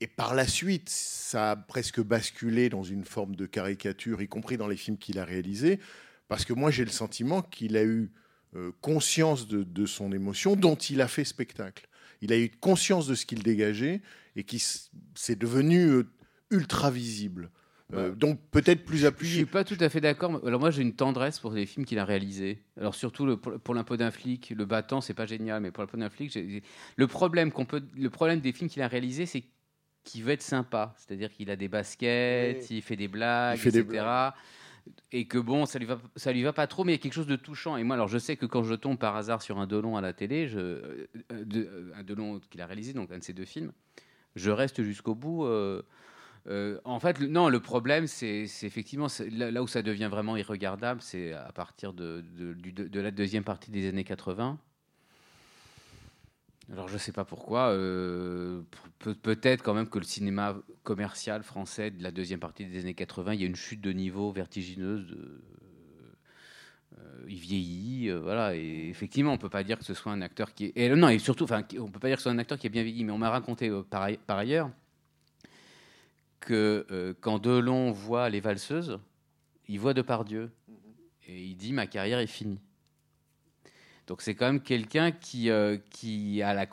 Et par la suite, ça a presque basculé dans une forme de caricature, y compris dans les films qu'il a réalisés, parce que moi j'ai le sentiment qu'il a eu euh, conscience de son émotion dont il a fait spectacle. Il a eu conscience de ce qu'il dégageait et qui c'est devenu euh, ultra visible. Euh, donc peut-être plus Je suis appuyé. pas tout à fait d'accord. Alors moi, j'ai une tendresse pour les films qu'il a réalisés. Alors surtout le, pour, pour l'impôt d'un flic, le battant, c'est pas génial, mais pour l'impôt d'un flic, le problème qu'on peut, le problème des films qu'il a réalisés, c'est qu'il veut être sympa. C'est-à-dire qu'il a des baskets, il fait des blagues, Il fait des etc. Et que bon, ça lui va, ça lui va pas trop, mais il y a quelque chose de touchant. Et moi, alors je sais que quand je tombe par hasard sur un Delon à la télé, euh, euh, un Delon qu'il a réalisé, donc un de ces deux films, je reste jusqu'au bout. euh, en fait, non, le problème, c'est effectivement là, où ça devient vraiment irregardable, c'est à partir de la deuxième partie des années 80. Alors, je sais pas pourquoi. euh, peut- Peut-être quand même que le cinéma commercial français de la deuxième partie des années 80, il y a une chute de niveau vertigineuse. De, euh, il vieillit, euh, voilà. Et effectivement, on peut pas dire que ce soit un acteur qui est. Et, non, et surtout, enfin, on peut pas dire que ce soit un acteur qui est bien vieilli. Mais on m'a raconté par, par ailleurs que quand Delon voit les valseuses, il voit Depardieu. Et il dit ma carrière est finie. Donc c'est quand même quelqu'un qui, euh, qui, a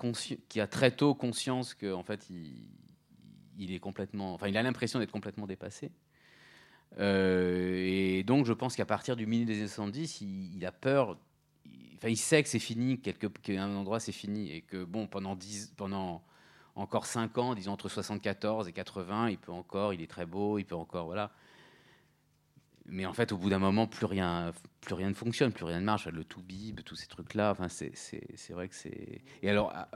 très tôt conscience que en fait il, il est complètement, enfin il a l'impression d'être complètement dépassé. Euh, et donc je pense qu'à partir du milieu des années 70, il, a peur. il- Enfin, il sait que c'est fini, quelque, qu'à un endroit c'est fini, et que bon pendant 10, pendant encore 5 ans, disons entre 74 et 80, il peut encore, il est très beau, il peut encore, voilà. Mais en fait, au bout d'un moment, plus rien, plus rien ne fonctionne, plus rien ne marche. Le tout bib, tous ces trucs-là. Enfin, c'est, vrai que c'est. Et alors, ah,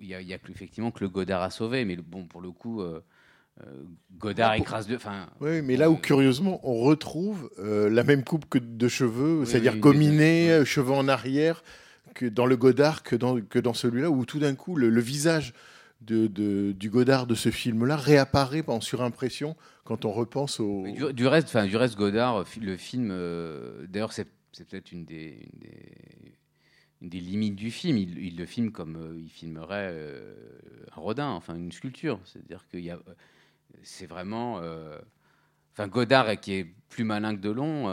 il y y a effectivement que le Godard a sauvé, mais bon, pour le coup, euh, euh, Godard pour- écrase de. Enfin, Oui, mais là où Euh, curieusement on retrouve euh, la même coupe que de cheveux, Oui, c'est-à-dire oui, gominé, oui. cheveux en arrière, que dans le Godard, que dans, que dans celui-là, où tout d'un coup le, le visage du Godard de ce film-là réapparaît en surimpression quand on repense au. Du, reste, du reste, Godard, le film. euh, D'ailleurs, c'est, peut-être une des, des, limites du film. Il, le filme comme euh, il filmerait euh, un Rodin, enfin une sculpture. C'est-à-dire qu'il y a, c'est vraiment. euh, Enfin, Godard, qui est plus malin que Delon,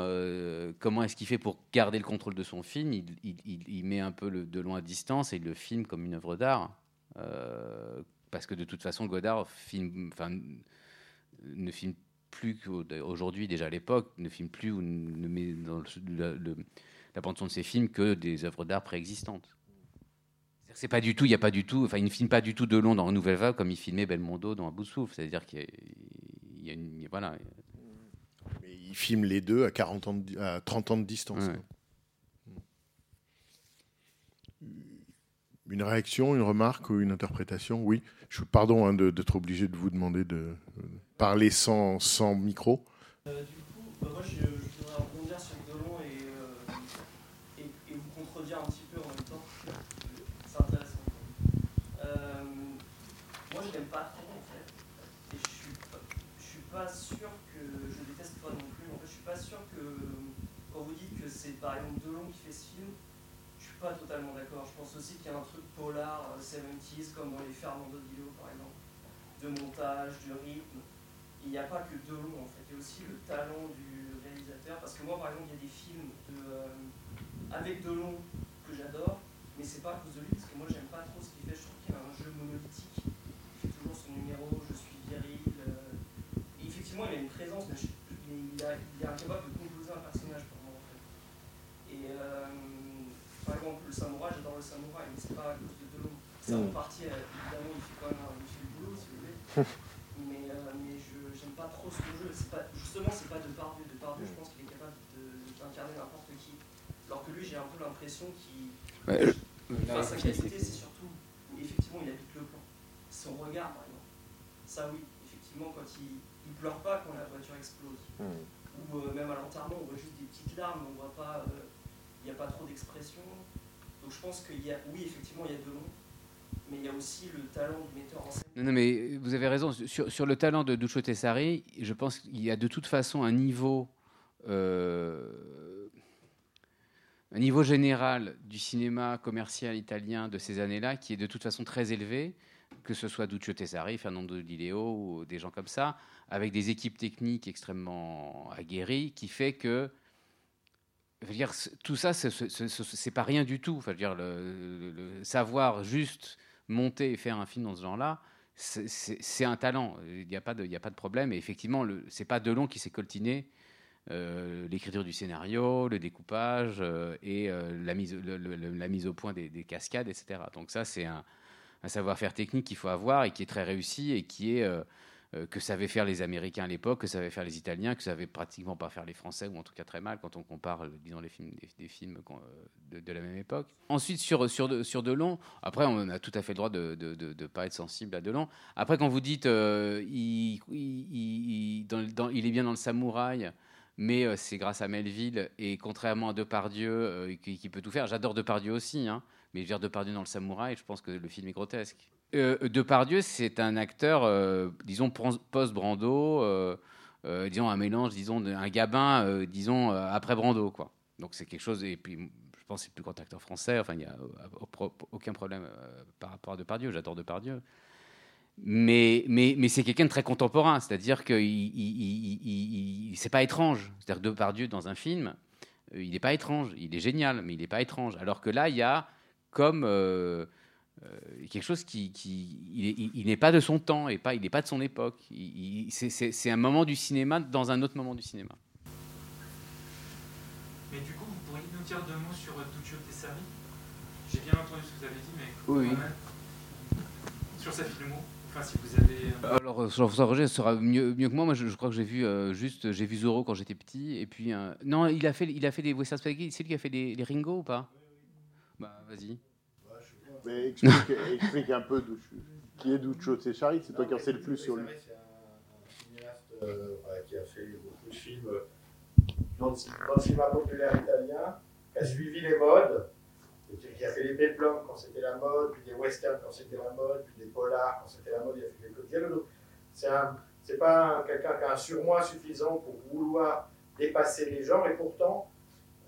comment est-ce qu'il fait pour garder le contrôle de son film? Il, il- il- il met un peu le Delon à distance et il le filme comme une œuvre d'art. Euh, parce que de toute façon, Godard filme, enfin, ne filme plus qu'aujourd'hui, déjà à l'époque, ne filme plus ou ne met dans le- la, le- la bande son de ses films que des œuvres d'art préexistantes. C'est pas du tout, il y a pas du tout, enfin, il ne filme pas du tout Delon dans Nouvelle Vague comme il filmait Belmondo dans Un bout de souffle. C'est-à-dire qu'il y a, il y a une, voilà, Mais il filme les deux à, 40 ans de- à 30 ans de distance. Ouais. Une réaction, une remarque ou une interprétation Oui. Je, pardon hein, d'être obligé de vous demander de parler sans, sans micro. Euh, du coup, bah, moi je, voudrais rebondir sur Delon et, euh, et, et vous contredire un petit peu en même temps. C'est intéressant. Euh, moi je l'aime pas trop en fait. Et je suis suis pas sûr que. Je déteste pas non plus, en fait je suis pas sûr que. Quand vous dites que c'est par exemple Delon qui fait ce film, pas totalement d'accord. Je pense aussi qu'il y a un truc polar, euh, 70s, comme dans les Fernando Dillo par exemple, de montage, de rythme. Il n'y a pas que Delon en fait, il y a aussi le talent du réalisateur. Parce que moi, par exemple, il y a des films de, euh, avec Delon, que j'adore, mais c'est pas à cause de lui, parce que moi j'aime pas trop ce qu'il fait, je trouve qu'il a un jeu monolithique, il fait toujours son numéro, je suis viril, euh, et effectivement il a une présence, mais, je- mais il, a- il est incapable de composer un personnage pour moi en fait. Et euh, par exemple le samouraï, j'adore le samouraï, mais c'est pas à cause de Delon. Ça en Mm. partie, euh, évidemment, il fait quand même un, il fait le boulot si vous voulez. mais euh, mais je j'aime pas trop son jeu. C'est pas, justement, c'est pas de Pardieu. De Pardieu, je pense qu'il est capable d'incarner n'importe qui. Alors que lui, j'ai un peu l'impression qu'il. Ouais, Enfin, sa qualité, c'est surtout effectivement il habite le plan. Son regard, par exemple. Ça, oui, effectivement, quand il, il pleure pas quand la voiture explose. Hmm. Ou euh, même à l'enterrement, on voit juste des petites larmes, on voit pas. euh, Il n'y a pas trop d'expression. Donc je pense qu'il y a. Oui, effectivement, il y a Delon. Mais il y a aussi le talent du metteur en scène. Non, mais vous avez raison. Sur, sur le talent de Duccio Tessari, je pense qu'il y a de toute façon un niveau, euh, un niveau général du cinéma commercial italien de ces années-là qui est de toute façon très élevé, que ce soit Duccio Tessari, Fernando Di Leo ou des gens comme ça, avec des équipes techniques extrêmement aguerries, qui fait que dire, tout ça, ce- ce- ce- ce- c'est pas rien du tout. Je veux dire, le, savoir juste monter et faire un film dans ce genre-là, c'est- un talent. Il n'y a, pas de- a pas de problème. Et effectivement, c'est pas Delon qui s'est coltiné euh, l'écriture du scénario, le découpage euh, et euh, la, mise, la mise au point des, des cascades, etc. Donc ça, c'est un, savoir-faire technique qu'il faut avoir et qui est très réussi et qui est que savaient faire les Américains à l'époque, que savaient faire les Italiens, que savaient pratiquement pas faire les Français, ou en tout cas très mal quand on compare, euh, les films, des, films euh, de, la même époque. Ensuite, sur, sur, sur Delon, après, on a tout à fait le droit de ne pas être sensible à Delon. Après, quand vous dites euh, il est bien dans le samouraï, mais euh, c'est grâce à Melville, et contrairement à Depardieu, euh, qui, qui peut tout faire, j'adore Depardieu aussi, hein, mais je veux dire Depardieu dans le samouraï, je pense que le film est grotesque. Euh, Depardieu, c'est un acteur, disons, post-Brando, disons, un mélange, disons, d'un gabin, disons, après Brando, quoi. Donc c'est quelque chose, et puis je pense que c'est le plus grand acteur français, enfin, il n'y a aucun problème par rapport à Depardieu, j'adore Depardieu. Mais, mais, mais c'est quelqu'un de très contemporain, c'est-à-dire que c'est pas étrange. C'est-à-dire que Depardieu, dans un film, euh, il n'est pas étrange, il est génial, mais il n'est pas étrange. Alors que là, il y a comme euh, euh, quelque chose qui, qui il est- il- il n'est pas de son temps et pas, il n'est pas de son époque. C'est- un moment du cinéma dans un autre moment du cinéma. Mais du coup, vous pourriez nous dire deux mots sur Duccio Tessari? J'ai bien entendu ce que vous avez dit, mais Oui, sur sa filmo, enfin si vous avez... euh, Alors, Jean-François Roger sera mieux, mieux que moi. Moi, je, je crois que j'ai vu euh, juste, j'ai vu Zorro quand j'étais petit. Et puis, euh, non, il a fait, il a fait des Western Spaghetti. C'est lui qui a fait des, les Ringo ou pas? Bah, vas-y. Mais explique, explique un peu d'où- qui est Duccio Cesari, c'est toi qui en sais le plus sur lui. C'est un, cinéaste euh, qui a fait beaucoup de films euh, dans le, cinéma populaire italien, qui a suivi les modes, qui- a fait les péplums quand c'était la mode, puis des westerns quand c'était la mode, puis des polars quand c'était la mode, il a fait quelques dialogues. C'est c'est pas un- quelqu'un qui a un surmoi suffisant pour vouloir dépasser les genres, et pourtant,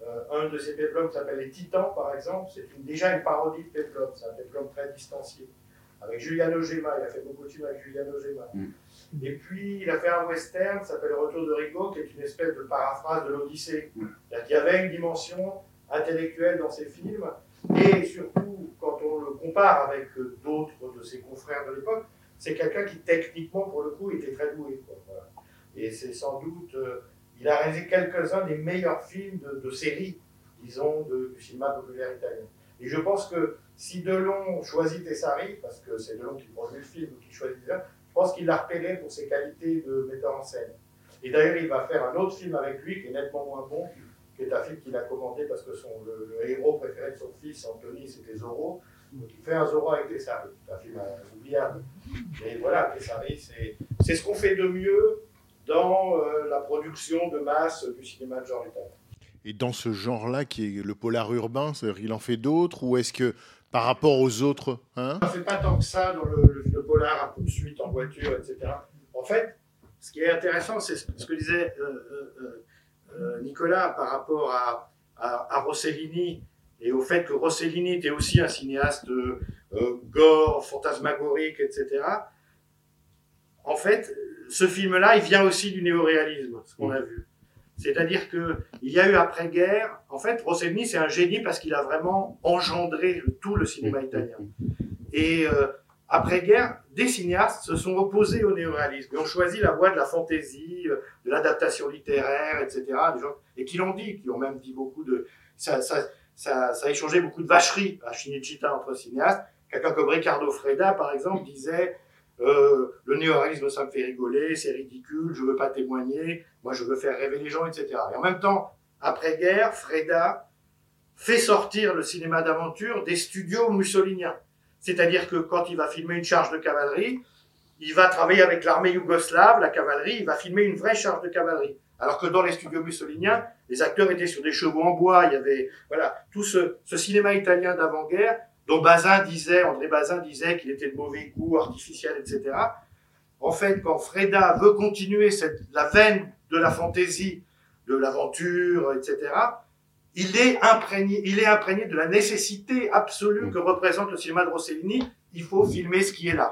euh, un de ses péplums s'appelle Les Titans, par exemple, c'est une- déjà une parodie de péplum, c'est un péplum très distancié. Avec Giuliano Gemma, il a fait beaucoup de films avec Giuliano Gemma. Et puis, il a fait un western qui s'appelle Le Retour de Rigaud, qui est une espèce de paraphrase de l'Odyssée. C'est-à-dire qu'il y avait une dimension intellectuelle dans ses films, et surtout, quand on le compare avec euh, d'autres de ses confrères de l'époque, c'est quelqu'un qui, techniquement, pour le coup, était très doué. Et c'est sans doute. euh, il a réalisé quelques-uns des meilleurs films de, série, disons, du cinéma populaire italien. Et je pense que si Delon choisit Tessari, parce que c'est Delon qui produit le film qui choisit je pense qu'il l'a repéré pour ses qualités de metteur en scène. Et d'ailleurs, il va faire un autre film avec lui qui est nettement moins bon, qui est un film qu'il a commandé parce que son, le, le héros préféré de son fils, Anthony, c'était Zorro. Donc il fait un Zorro avec Tessari. C'est un film euh, oubliable. Mais voilà, Tessari, c'est c'est ce qu'on fait de mieux dans euh, la production de masse du cinéma de genre italien. Et dans ce genre-là, qui est le polar urbain, c'est-à-dire qu'il en fait d'autres, ou est-ce que par rapport aux autres, hein? On ne fait pas tant que ça dans le, le- le polar à poursuite en voiture, etc. En fait, ce qui est intéressant, c'est ce que disait euh, Nicolas par rapport à, à, à Rossellini et au fait que Rossellini était aussi un cinéaste euh, euh, gore, fantasmagorique, etc. En fait, ce film-là, il vient aussi du néoréalisme, ce qu'on a vu. C'est-à-dire que il y a eu après-guerre, en fait, Rossellini c'est un génie parce qu'il a vraiment engendré tout le cinéma italien. Et euh, après-guerre, des cinéastes se sont opposés au néoréalisme et ont choisi la voie de la fantaisie, euh, de l'adaptation littéraire, etc. Et qui l'ont dit, qui ont même dit beaucoup de... Ça, ça, a échangé beaucoup de vacheries à Cinecittà entre cinéastes. Quelqu'un comme Riccardo Freda, par exemple, disait euh, le néoréalisme, ça me fait rigoler, c'est ridicule, je veux pas témoigner, moi je veux faire rêver les gens, etc. Et en même temps, après-guerre, Freda fait sortir le cinéma d'aventure des studios mussoliniens. C'est-à-dire que quand il va filmer une charge de cavalerie, il va travailler avec l'armée yougoslave, la cavalerie, il va filmer une vraie charge de cavalerie. Alors que dans les studios mussoliniens, les acteurs étaient sur des chevaux en bois, il y avait, voilà, tout ce, cinéma italien d'avant-guerre, dont Bazin disait, André Bazin disait qu'il était de mauvais goût, artificiel, etc. En fait, quand Freda veut continuer la veine de la fantaisie, de l'aventure, etc., il est imprégné, il est imprégné de la nécessité absolue que représente le cinéma de Rossellini. Il faut filmer ce qui est là.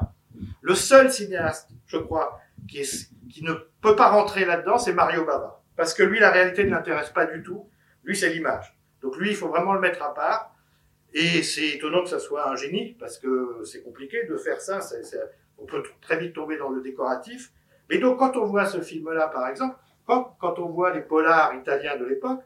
Le seul cinéaste, je crois, qui, est, qui ne peut pas rentrer là-dedans, c'est Mario Bava. Parce que lui, la réalité ne l'intéresse pas du tout. Lui, c'est l'image. Donc lui, il faut vraiment le mettre à part. Et c'est étonnant que ça soit un génie, parce que c'est compliqué de faire ça. On peut très vite tomber dans le décoratif. Mais donc, quand on voit ce film-là, par exemple, quand, quand on voit les polars italiens de l'époque,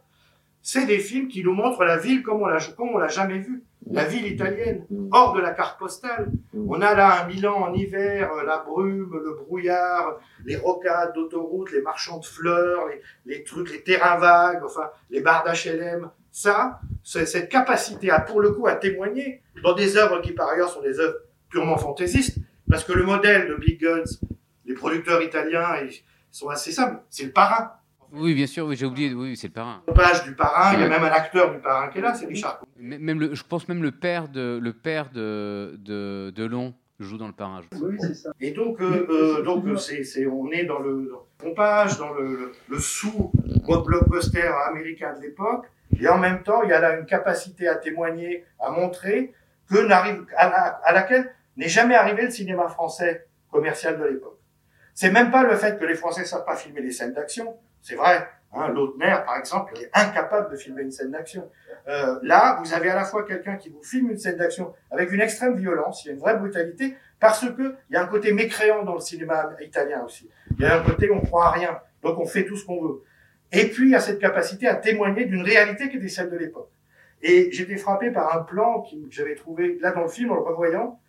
c'est des films qui nous montrent la ville comme on l'a, comme on l'a jamais vue. La ville italienne, hors de la carte postale. On a là un Milan en hiver, euh, la brume, le brouillard, les rocades d'autoroute, les marchands de fleurs, les, les trucs, les terrains vagues, enfin, les bars d'HLM. Ça, c'est cette capacité à, pour le coup, à témoigner dans des œuvres qui, par ailleurs, sont des œuvres purement fantaisistes. Parce que le modèle de Big Guns, les producteurs italiens, ils sont assez simples. C'est le parrain. Oui, bien sûr, oui, j'ai oublié, oui, c'est le parrain. Page du parrain, il y a Ouais. même un acteur du parrain qui est là, c'est Richard. Même le, je pense même le père de, le père de, de, de Long joue dans le parrain. Oui, c'est ça. Et donc, euh, euh, donc euh, c'est, c'est, on est dans le, pompage, dans le, le, le sous-blockbuster américain de l'époque, et en même temps, il y a là une capacité à témoigner, à montrer que n'arrive, à, la- à laquelle n'est jamais arrivé le cinéma français commercial de l'époque. C'est même pas le fait que les Français savent pas filmer les scènes d'action, c'est vrai. Hein, Lautner, par exemple, est incapable de filmer une scène d'action. Euh, là, vous avez à la fois quelqu'un qui vous filme une scène d'action avec une extrême violence, il y a une vraie brutalité, parce que il y a un côté mécréant dans le cinéma italien aussi. Il y a un côté on croit à rien, donc on fait tout ce qu'on veut. Et puis il y a cette capacité à témoigner d'une réalité qui était celle de l'époque. Et j'étais frappé par un plan que j'avais trouvé là dans le film en le revoyant,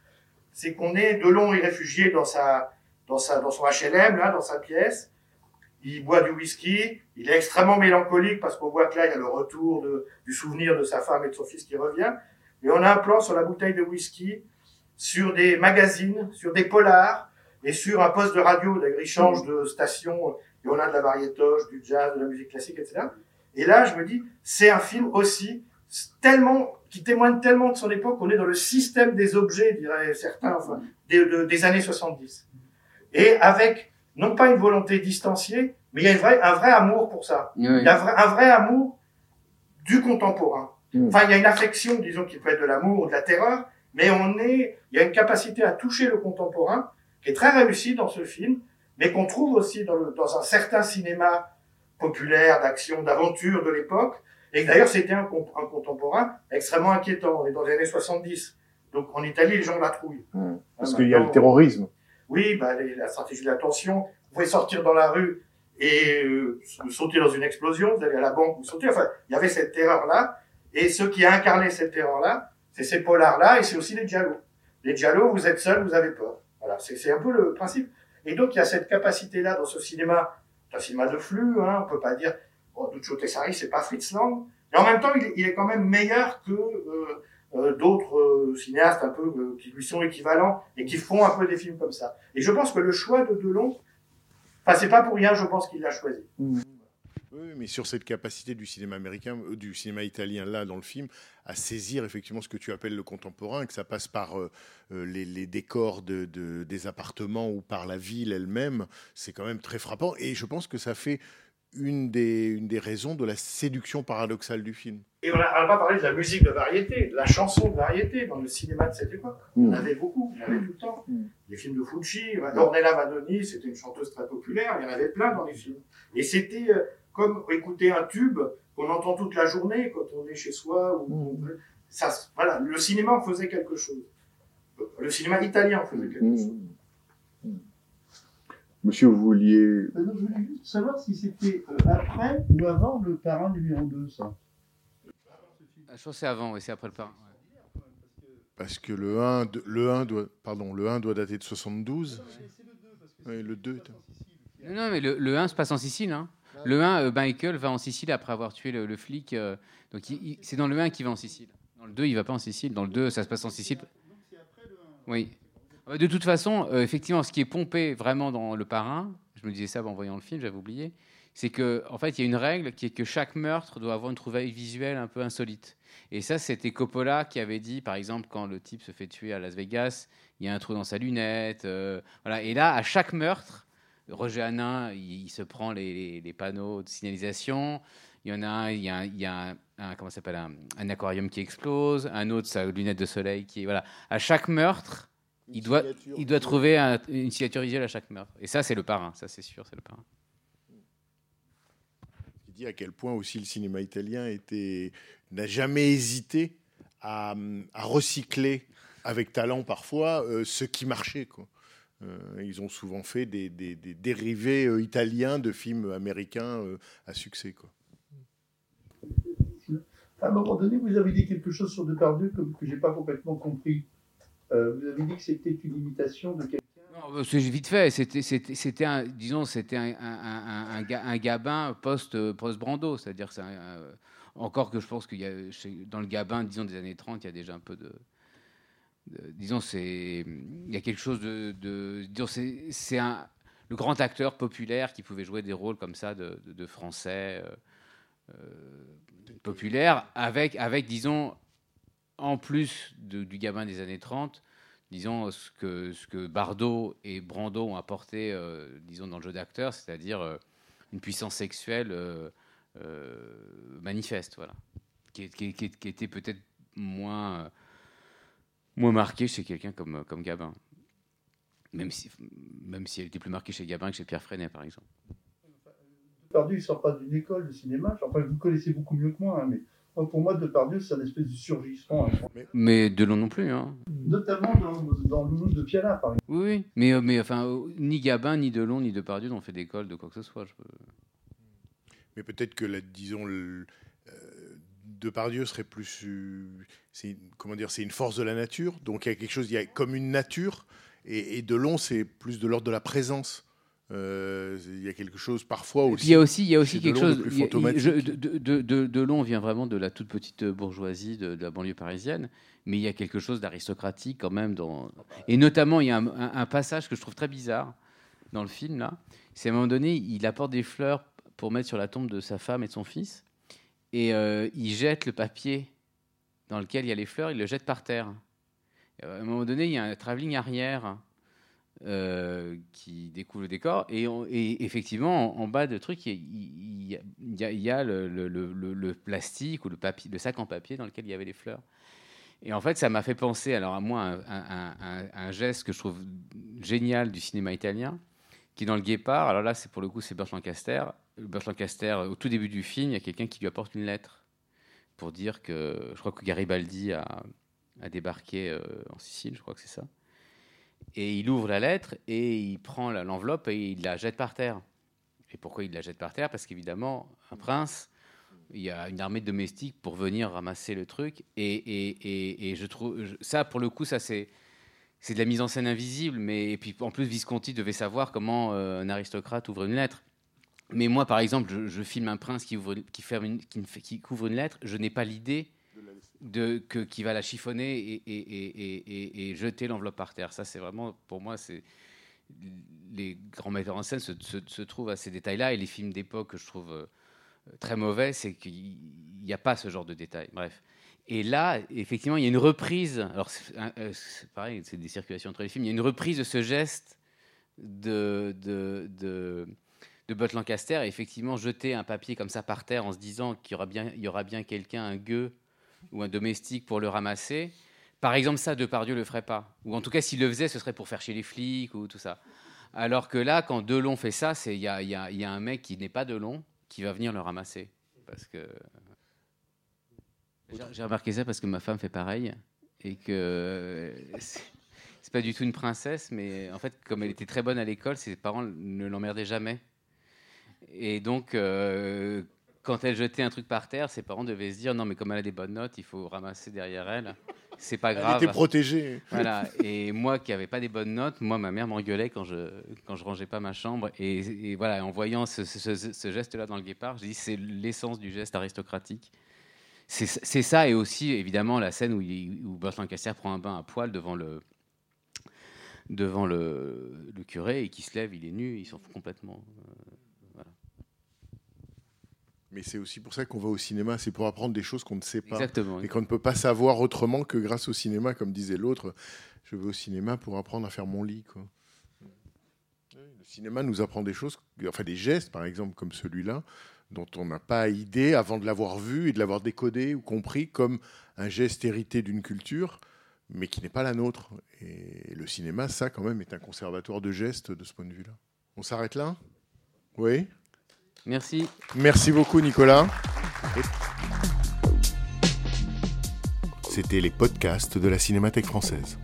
c'est qu'on est Delon est réfugié dans sa dans sa dans son HLM là dans sa pièce. Il boit du whisky, il est extrêmement mélancolique parce qu'on voit que là il y a le retour du souvenir de sa femme et de son fils qui revient. Et on a un plan sur la bouteille de whisky, sur des magazines, sur des polars et sur un poste de radio. D'ailleurs, il change de station et on a de la variétoche, du jazz, de la musique classique, etc. Et là, je me dis, c'est un film aussi tellement qui témoigne tellement de son époque qu'on est dans le système des objets, diraient certains, des, de- des années 70. Et avec non pas une volonté distanciée, mais il y a une vraie- un vrai amour pour ça. Oui. Il y a un vrai, un vrai amour du contemporain. Enfin, il y a une affection, disons, qui peut être de l'amour ou de la terreur, mais on est, il y a une capacité à toucher le contemporain qui est très réussie dans ce film, mais qu'on trouve aussi dans, le, dans un certain cinéma populaire, d'action, d'aventure de l'époque. Et d'ailleurs, c'était un, contemporain extrêmement inquiétant. On est dans les années 70. Donc, en Italie, les gens la trouillent. Parce Hein, qu'il y a le terrorisme. Oui, bah, la stratégie de l'attention. Vous pouvez sortir dans la rue et euh, sauter dans une explosion. Vous allez à la banque, vous sautez. Enfin, il y avait cette terreur-là. Et ceux qui incarnaient cette terreur-là, c'est ces polars-là et c'est aussi les giallo. Les giallo, vous êtes seul, vous avez peur. Voilà, c'est un peu le principe. Et donc, il y a cette capacité-là dans ce cinéma, c'est un cinéma de flux, hein, on peut pas dire, oh, Duccio Tessari, c'est pas Fritz Lang. Mais en même temps, il est, il est quand même meilleur que euh, d'autres euh, cinéastes un peu euh, qui lui sont équivalents et qui font un peu des films comme ça. Et je pense que le choix de Delon, enfin, c'est pas pour rien, je pense qu'il l'a choisi. Oui, mais sur cette capacité du cinéma américain, euh, du cinéma italien là dans le film, à saisir effectivement ce que tu appelles le contemporain, que ça passe par euh, euh, les, les décors de, de- des appartements ou par la ville elle-même, c'est quand même très frappant. Et je pense que ça fait une des, une des raisons de la séduction paradoxale du film. Et on n'a pas parlé de la musique de variété, de la chanson de variété dans le cinéma de cette époque. On en avait beaucoup, on en avait tout le temps. Les films de Fucci, Ornella Vanoni, c'était une chanteuse très populaire, il y en avait plein dans les films. Et c'était, euh, comme écouter un tube qu'on entend toute la journée quand on est chez soi. Ou, ça, voilà, le cinéma en faisait quelque chose. Le cinéma italien en faisait quelque chose. Monsieur, vous vouliez. Euh, non, je voulais juste savoir si c'était euh, après ou avant le parrain numéro 2, ça. Je pense que c'est avant, oui, c'est après le parrain. ouais. Parce que le 1, de- le 1 doit, pardon, le 1 doit dater de 72. Oui, le 2. Non, non, mais le, le 1 se passe en Sicile. hein. Le 1, euh, Michael va en Sicile après avoir tué le, le flic. euh, donc il- il- c'est dans le 1 qu'il va en Sicile. Dans le 2, il va pas en Sicile. Dans le 2, ça se passe en Sicile. Oui. Euh, De toute façon, euh, effectivement, ce qui est pompé vraiment dans le parrain, je me disais ça en voyant le film, j'avais oublié, c'est que en fait, il y a une règle qui est que chaque meurtre doit avoir une trouvaille visuelle un peu insolite. Et ça, c'était Coppola qui avait dit, par exemple, quand le type se fait tuer à Las Vegas, il y a un trou dans sa lunette. euh, voilà. Et là, à chaque meurtre, Roger Hanin, il, se prend les, panneaux de signalisation. Il y en a un, il y a, un- il y comment s'appelle, un, un aquarium qui explose, un autre, sa lunette de soleil qui. Voilà. À chaque meurtre, il doit, il doit trouver un- une signature visuelle à chaque meurtre. Et ça, c'est le parrain, ça c'est sûr, c'est le parrain. Il dit à quel point aussi le cinéma italien était n'a jamais hésité à, à recycler avec talent parfois euh, ce qui marchait. Quoi. Euh, ils ont souvent fait des, des- des dérivés euh, italiens de films américains euh, à succès. Quoi. À un moment donné, vous avez dit quelque chose sur Depardieu que, que j'ai pas complètement compris. Euh, vous avez dit que c'était une imitation de quelqu'un. Non, euh, C'est vite fait. C'était, un, disons, c'était un, un, un, un, ga- un gabin post, post Brando, c'est-à-dire que c'est un- un- encore que je pense qu'il y a dans le gabin, disons des années 30, il y a déjà un peu de, de- disons, c'est, il y a quelque chose de, de disons, c'est, c'est un, le grand acteur populaire qui pouvait jouer des rôles comme ça de, de- de français euh, euh, populaire, avec, avec, disons, en plus du gabin des années 30, disons, ce que, Bardot et Brando ont apporté, euh, disons, dans le jeu d'acteur, c'est-à-dire euh, une puissance sexuelle euh, manifeste, voilà, qui, était peut-être moins, moins marquée chez quelqu'un comme, comme Gabin. Même si, même si elle était plus marquée chez Gabin que chez Pierre Freinet, par exemple. Depardieu, il sort pas d'une école de cinéma. Enfin, vous connaissez beaucoup mieux que moi, hein, mais pour moi, Depardieu, c'est un espèce de surgissement. hein. Mais Delon non plus, hein. Notamment dans, dans Loulou de Piala, par exemple. Oui, oui. Mais, euh, mais enfin, euh, ni Gabin, ni Delon, ni Depardieu n'ont fait d'école de quoi que ce soit. je Mais peut-être que, disons, le, euh, Depardieu serait plus. euh, c'est comment dire C'est une force de la nature. Donc il y a quelque chose, il y a comme une nature. Et, et Delon, c'est plus de l'ordre de la présence. Euh, il y a quelque chose parfois aussi. il y a aussi, il y a aussi chez quelque chose. de, de, de, vient vraiment de la toute petite bourgeoisie de, de la banlieue parisienne, mais il y a quelque chose d'aristocratique quand même dans. Et notamment, il y a un, un- un passage que je trouve très bizarre dans le film là. C'est à un moment donné, il apporte des fleurs pour mettre sur la tombe de sa femme et de son fils, et euh, il jette le papier dans lequel il y a les fleurs, il le jette par terre. Et à un moment donné, il y a un travelling arrière euh, qui découvre le décor. Et, effectivement, en, bas de truc, il y a, le, plastique ou le, sac en papier dans lequel il y avait les fleurs. Et en fait, ça m'a fait penser, alors à moi, un, un- geste que je trouve génial du cinéma italien, qui est dans le Guépard. Alors là, c'est pour le coup, c'est Burt Lancaster. Burt Lancaster, au tout début du film, il y a quelqu'un qui lui apporte une lettre pour dire que, je crois que Garibaldi a, a débarqué euh, en Sicile, je crois que c'est ça. Et il ouvre la lettre et il prend l'enveloppe et il la jette par terre. Et pourquoi il la jette par terre? Parce qu'évidemment, un prince, il y a une armée de domestiques pour venir ramasser le truc. Et, et, et, et je trouve ça, pour le coup, ça c'est c'est de la mise en scène invisible. Mais et puis en plus, Visconti devait savoir comment euh, un aristocrate ouvre une lettre. Mais moi, par exemple, je, filme un prince qui, ouvre, qui, ferme qui, qui couvre une lettre. Je n'ai pas l'idée de que qui va la chiffonner et, et, et, et- et jeter l'enveloppe par terre. Ça, c'est vraiment pour moi, c'est les grands metteurs en scène se, se- trouvent à ces détails-là et les films d'époque que je trouve euh, très mauvais, c'est qu'il n'y a pas ce genre de détails. Bref. Et là, effectivement, il y a une reprise. Alors, euh, c'est pareil, c'est des circulations entre les films. Il y a une reprise de ce geste de, de, de, de Lancaster. Et effectivement, jeter un papier comme ça par terre en se disant qu'il y aura bien, y aura bien quelqu'un, un gueux ou un domestique pour le ramasser. Par exemple, ça, Depardieu le ferait pas. Ou en tout cas, s'il le faisait, ce serait pour faire chez les flics ou tout ça. Alors que là, quand Delon fait ça, il y a, un mec qui n'est pas Delon, qui va venir le ramasser. Parce que j'ai remarqué ça parce que ma femme fait pareil et que c'est pas du tout une princesse, mais en fait, comme elle était très bonne à l'école, ses parents ne l'emmerdaient jamais. Et donc, euh, quand elle jetait un truc par terre, ses parents devaient se dire non, mais comme elle a des bonnes notes, il faut ramasser derrière elle. C'est pas Elle grave. était protégée. Voilà. Et moi qui n'avais pas des bonnes notes, moi, ma mère m'engueulait quand je quand je rangeais pas ma chambre. Et, et voilà, en voyant ce, ce- ce- ce geste-là dans le guépard, j'ai dit c'est l'essence du geste aristocratique. C'est c'est ça, et aussi évidemment la scène où, il, où Burt Lancaster prend un bain à poil devant le devant le, le curé et qui se lève, il est nu, il s'en fout complètement. Mais c'est aussi pour ça qu'on va au cinéma, c'est pour apprendre des choses qu'on ne sait pas. Exactement. Et qu'on ne peut pas savoir autrement que grâce au cinéma, comme disait l'autre. Je vais au cinéma pour apprendre à faire mon lit. Quoi. Le cinéma nous apprend des choses, enfin des gestes par exemple comme celui-là, dont on n'a pas idée avant de l'avoir vu et de l'avoir décodé ou compris comme un geste hérité d'une culture, mais qui n'est pas la nôtre. Et le cinéma, ça quand même, est un conservatoire de gestes de ce point de vue-là. On s'arrête là? Oui? Merci. Merci beaucoup Nicolas. C'était les podcasts de la Cinémathèque française.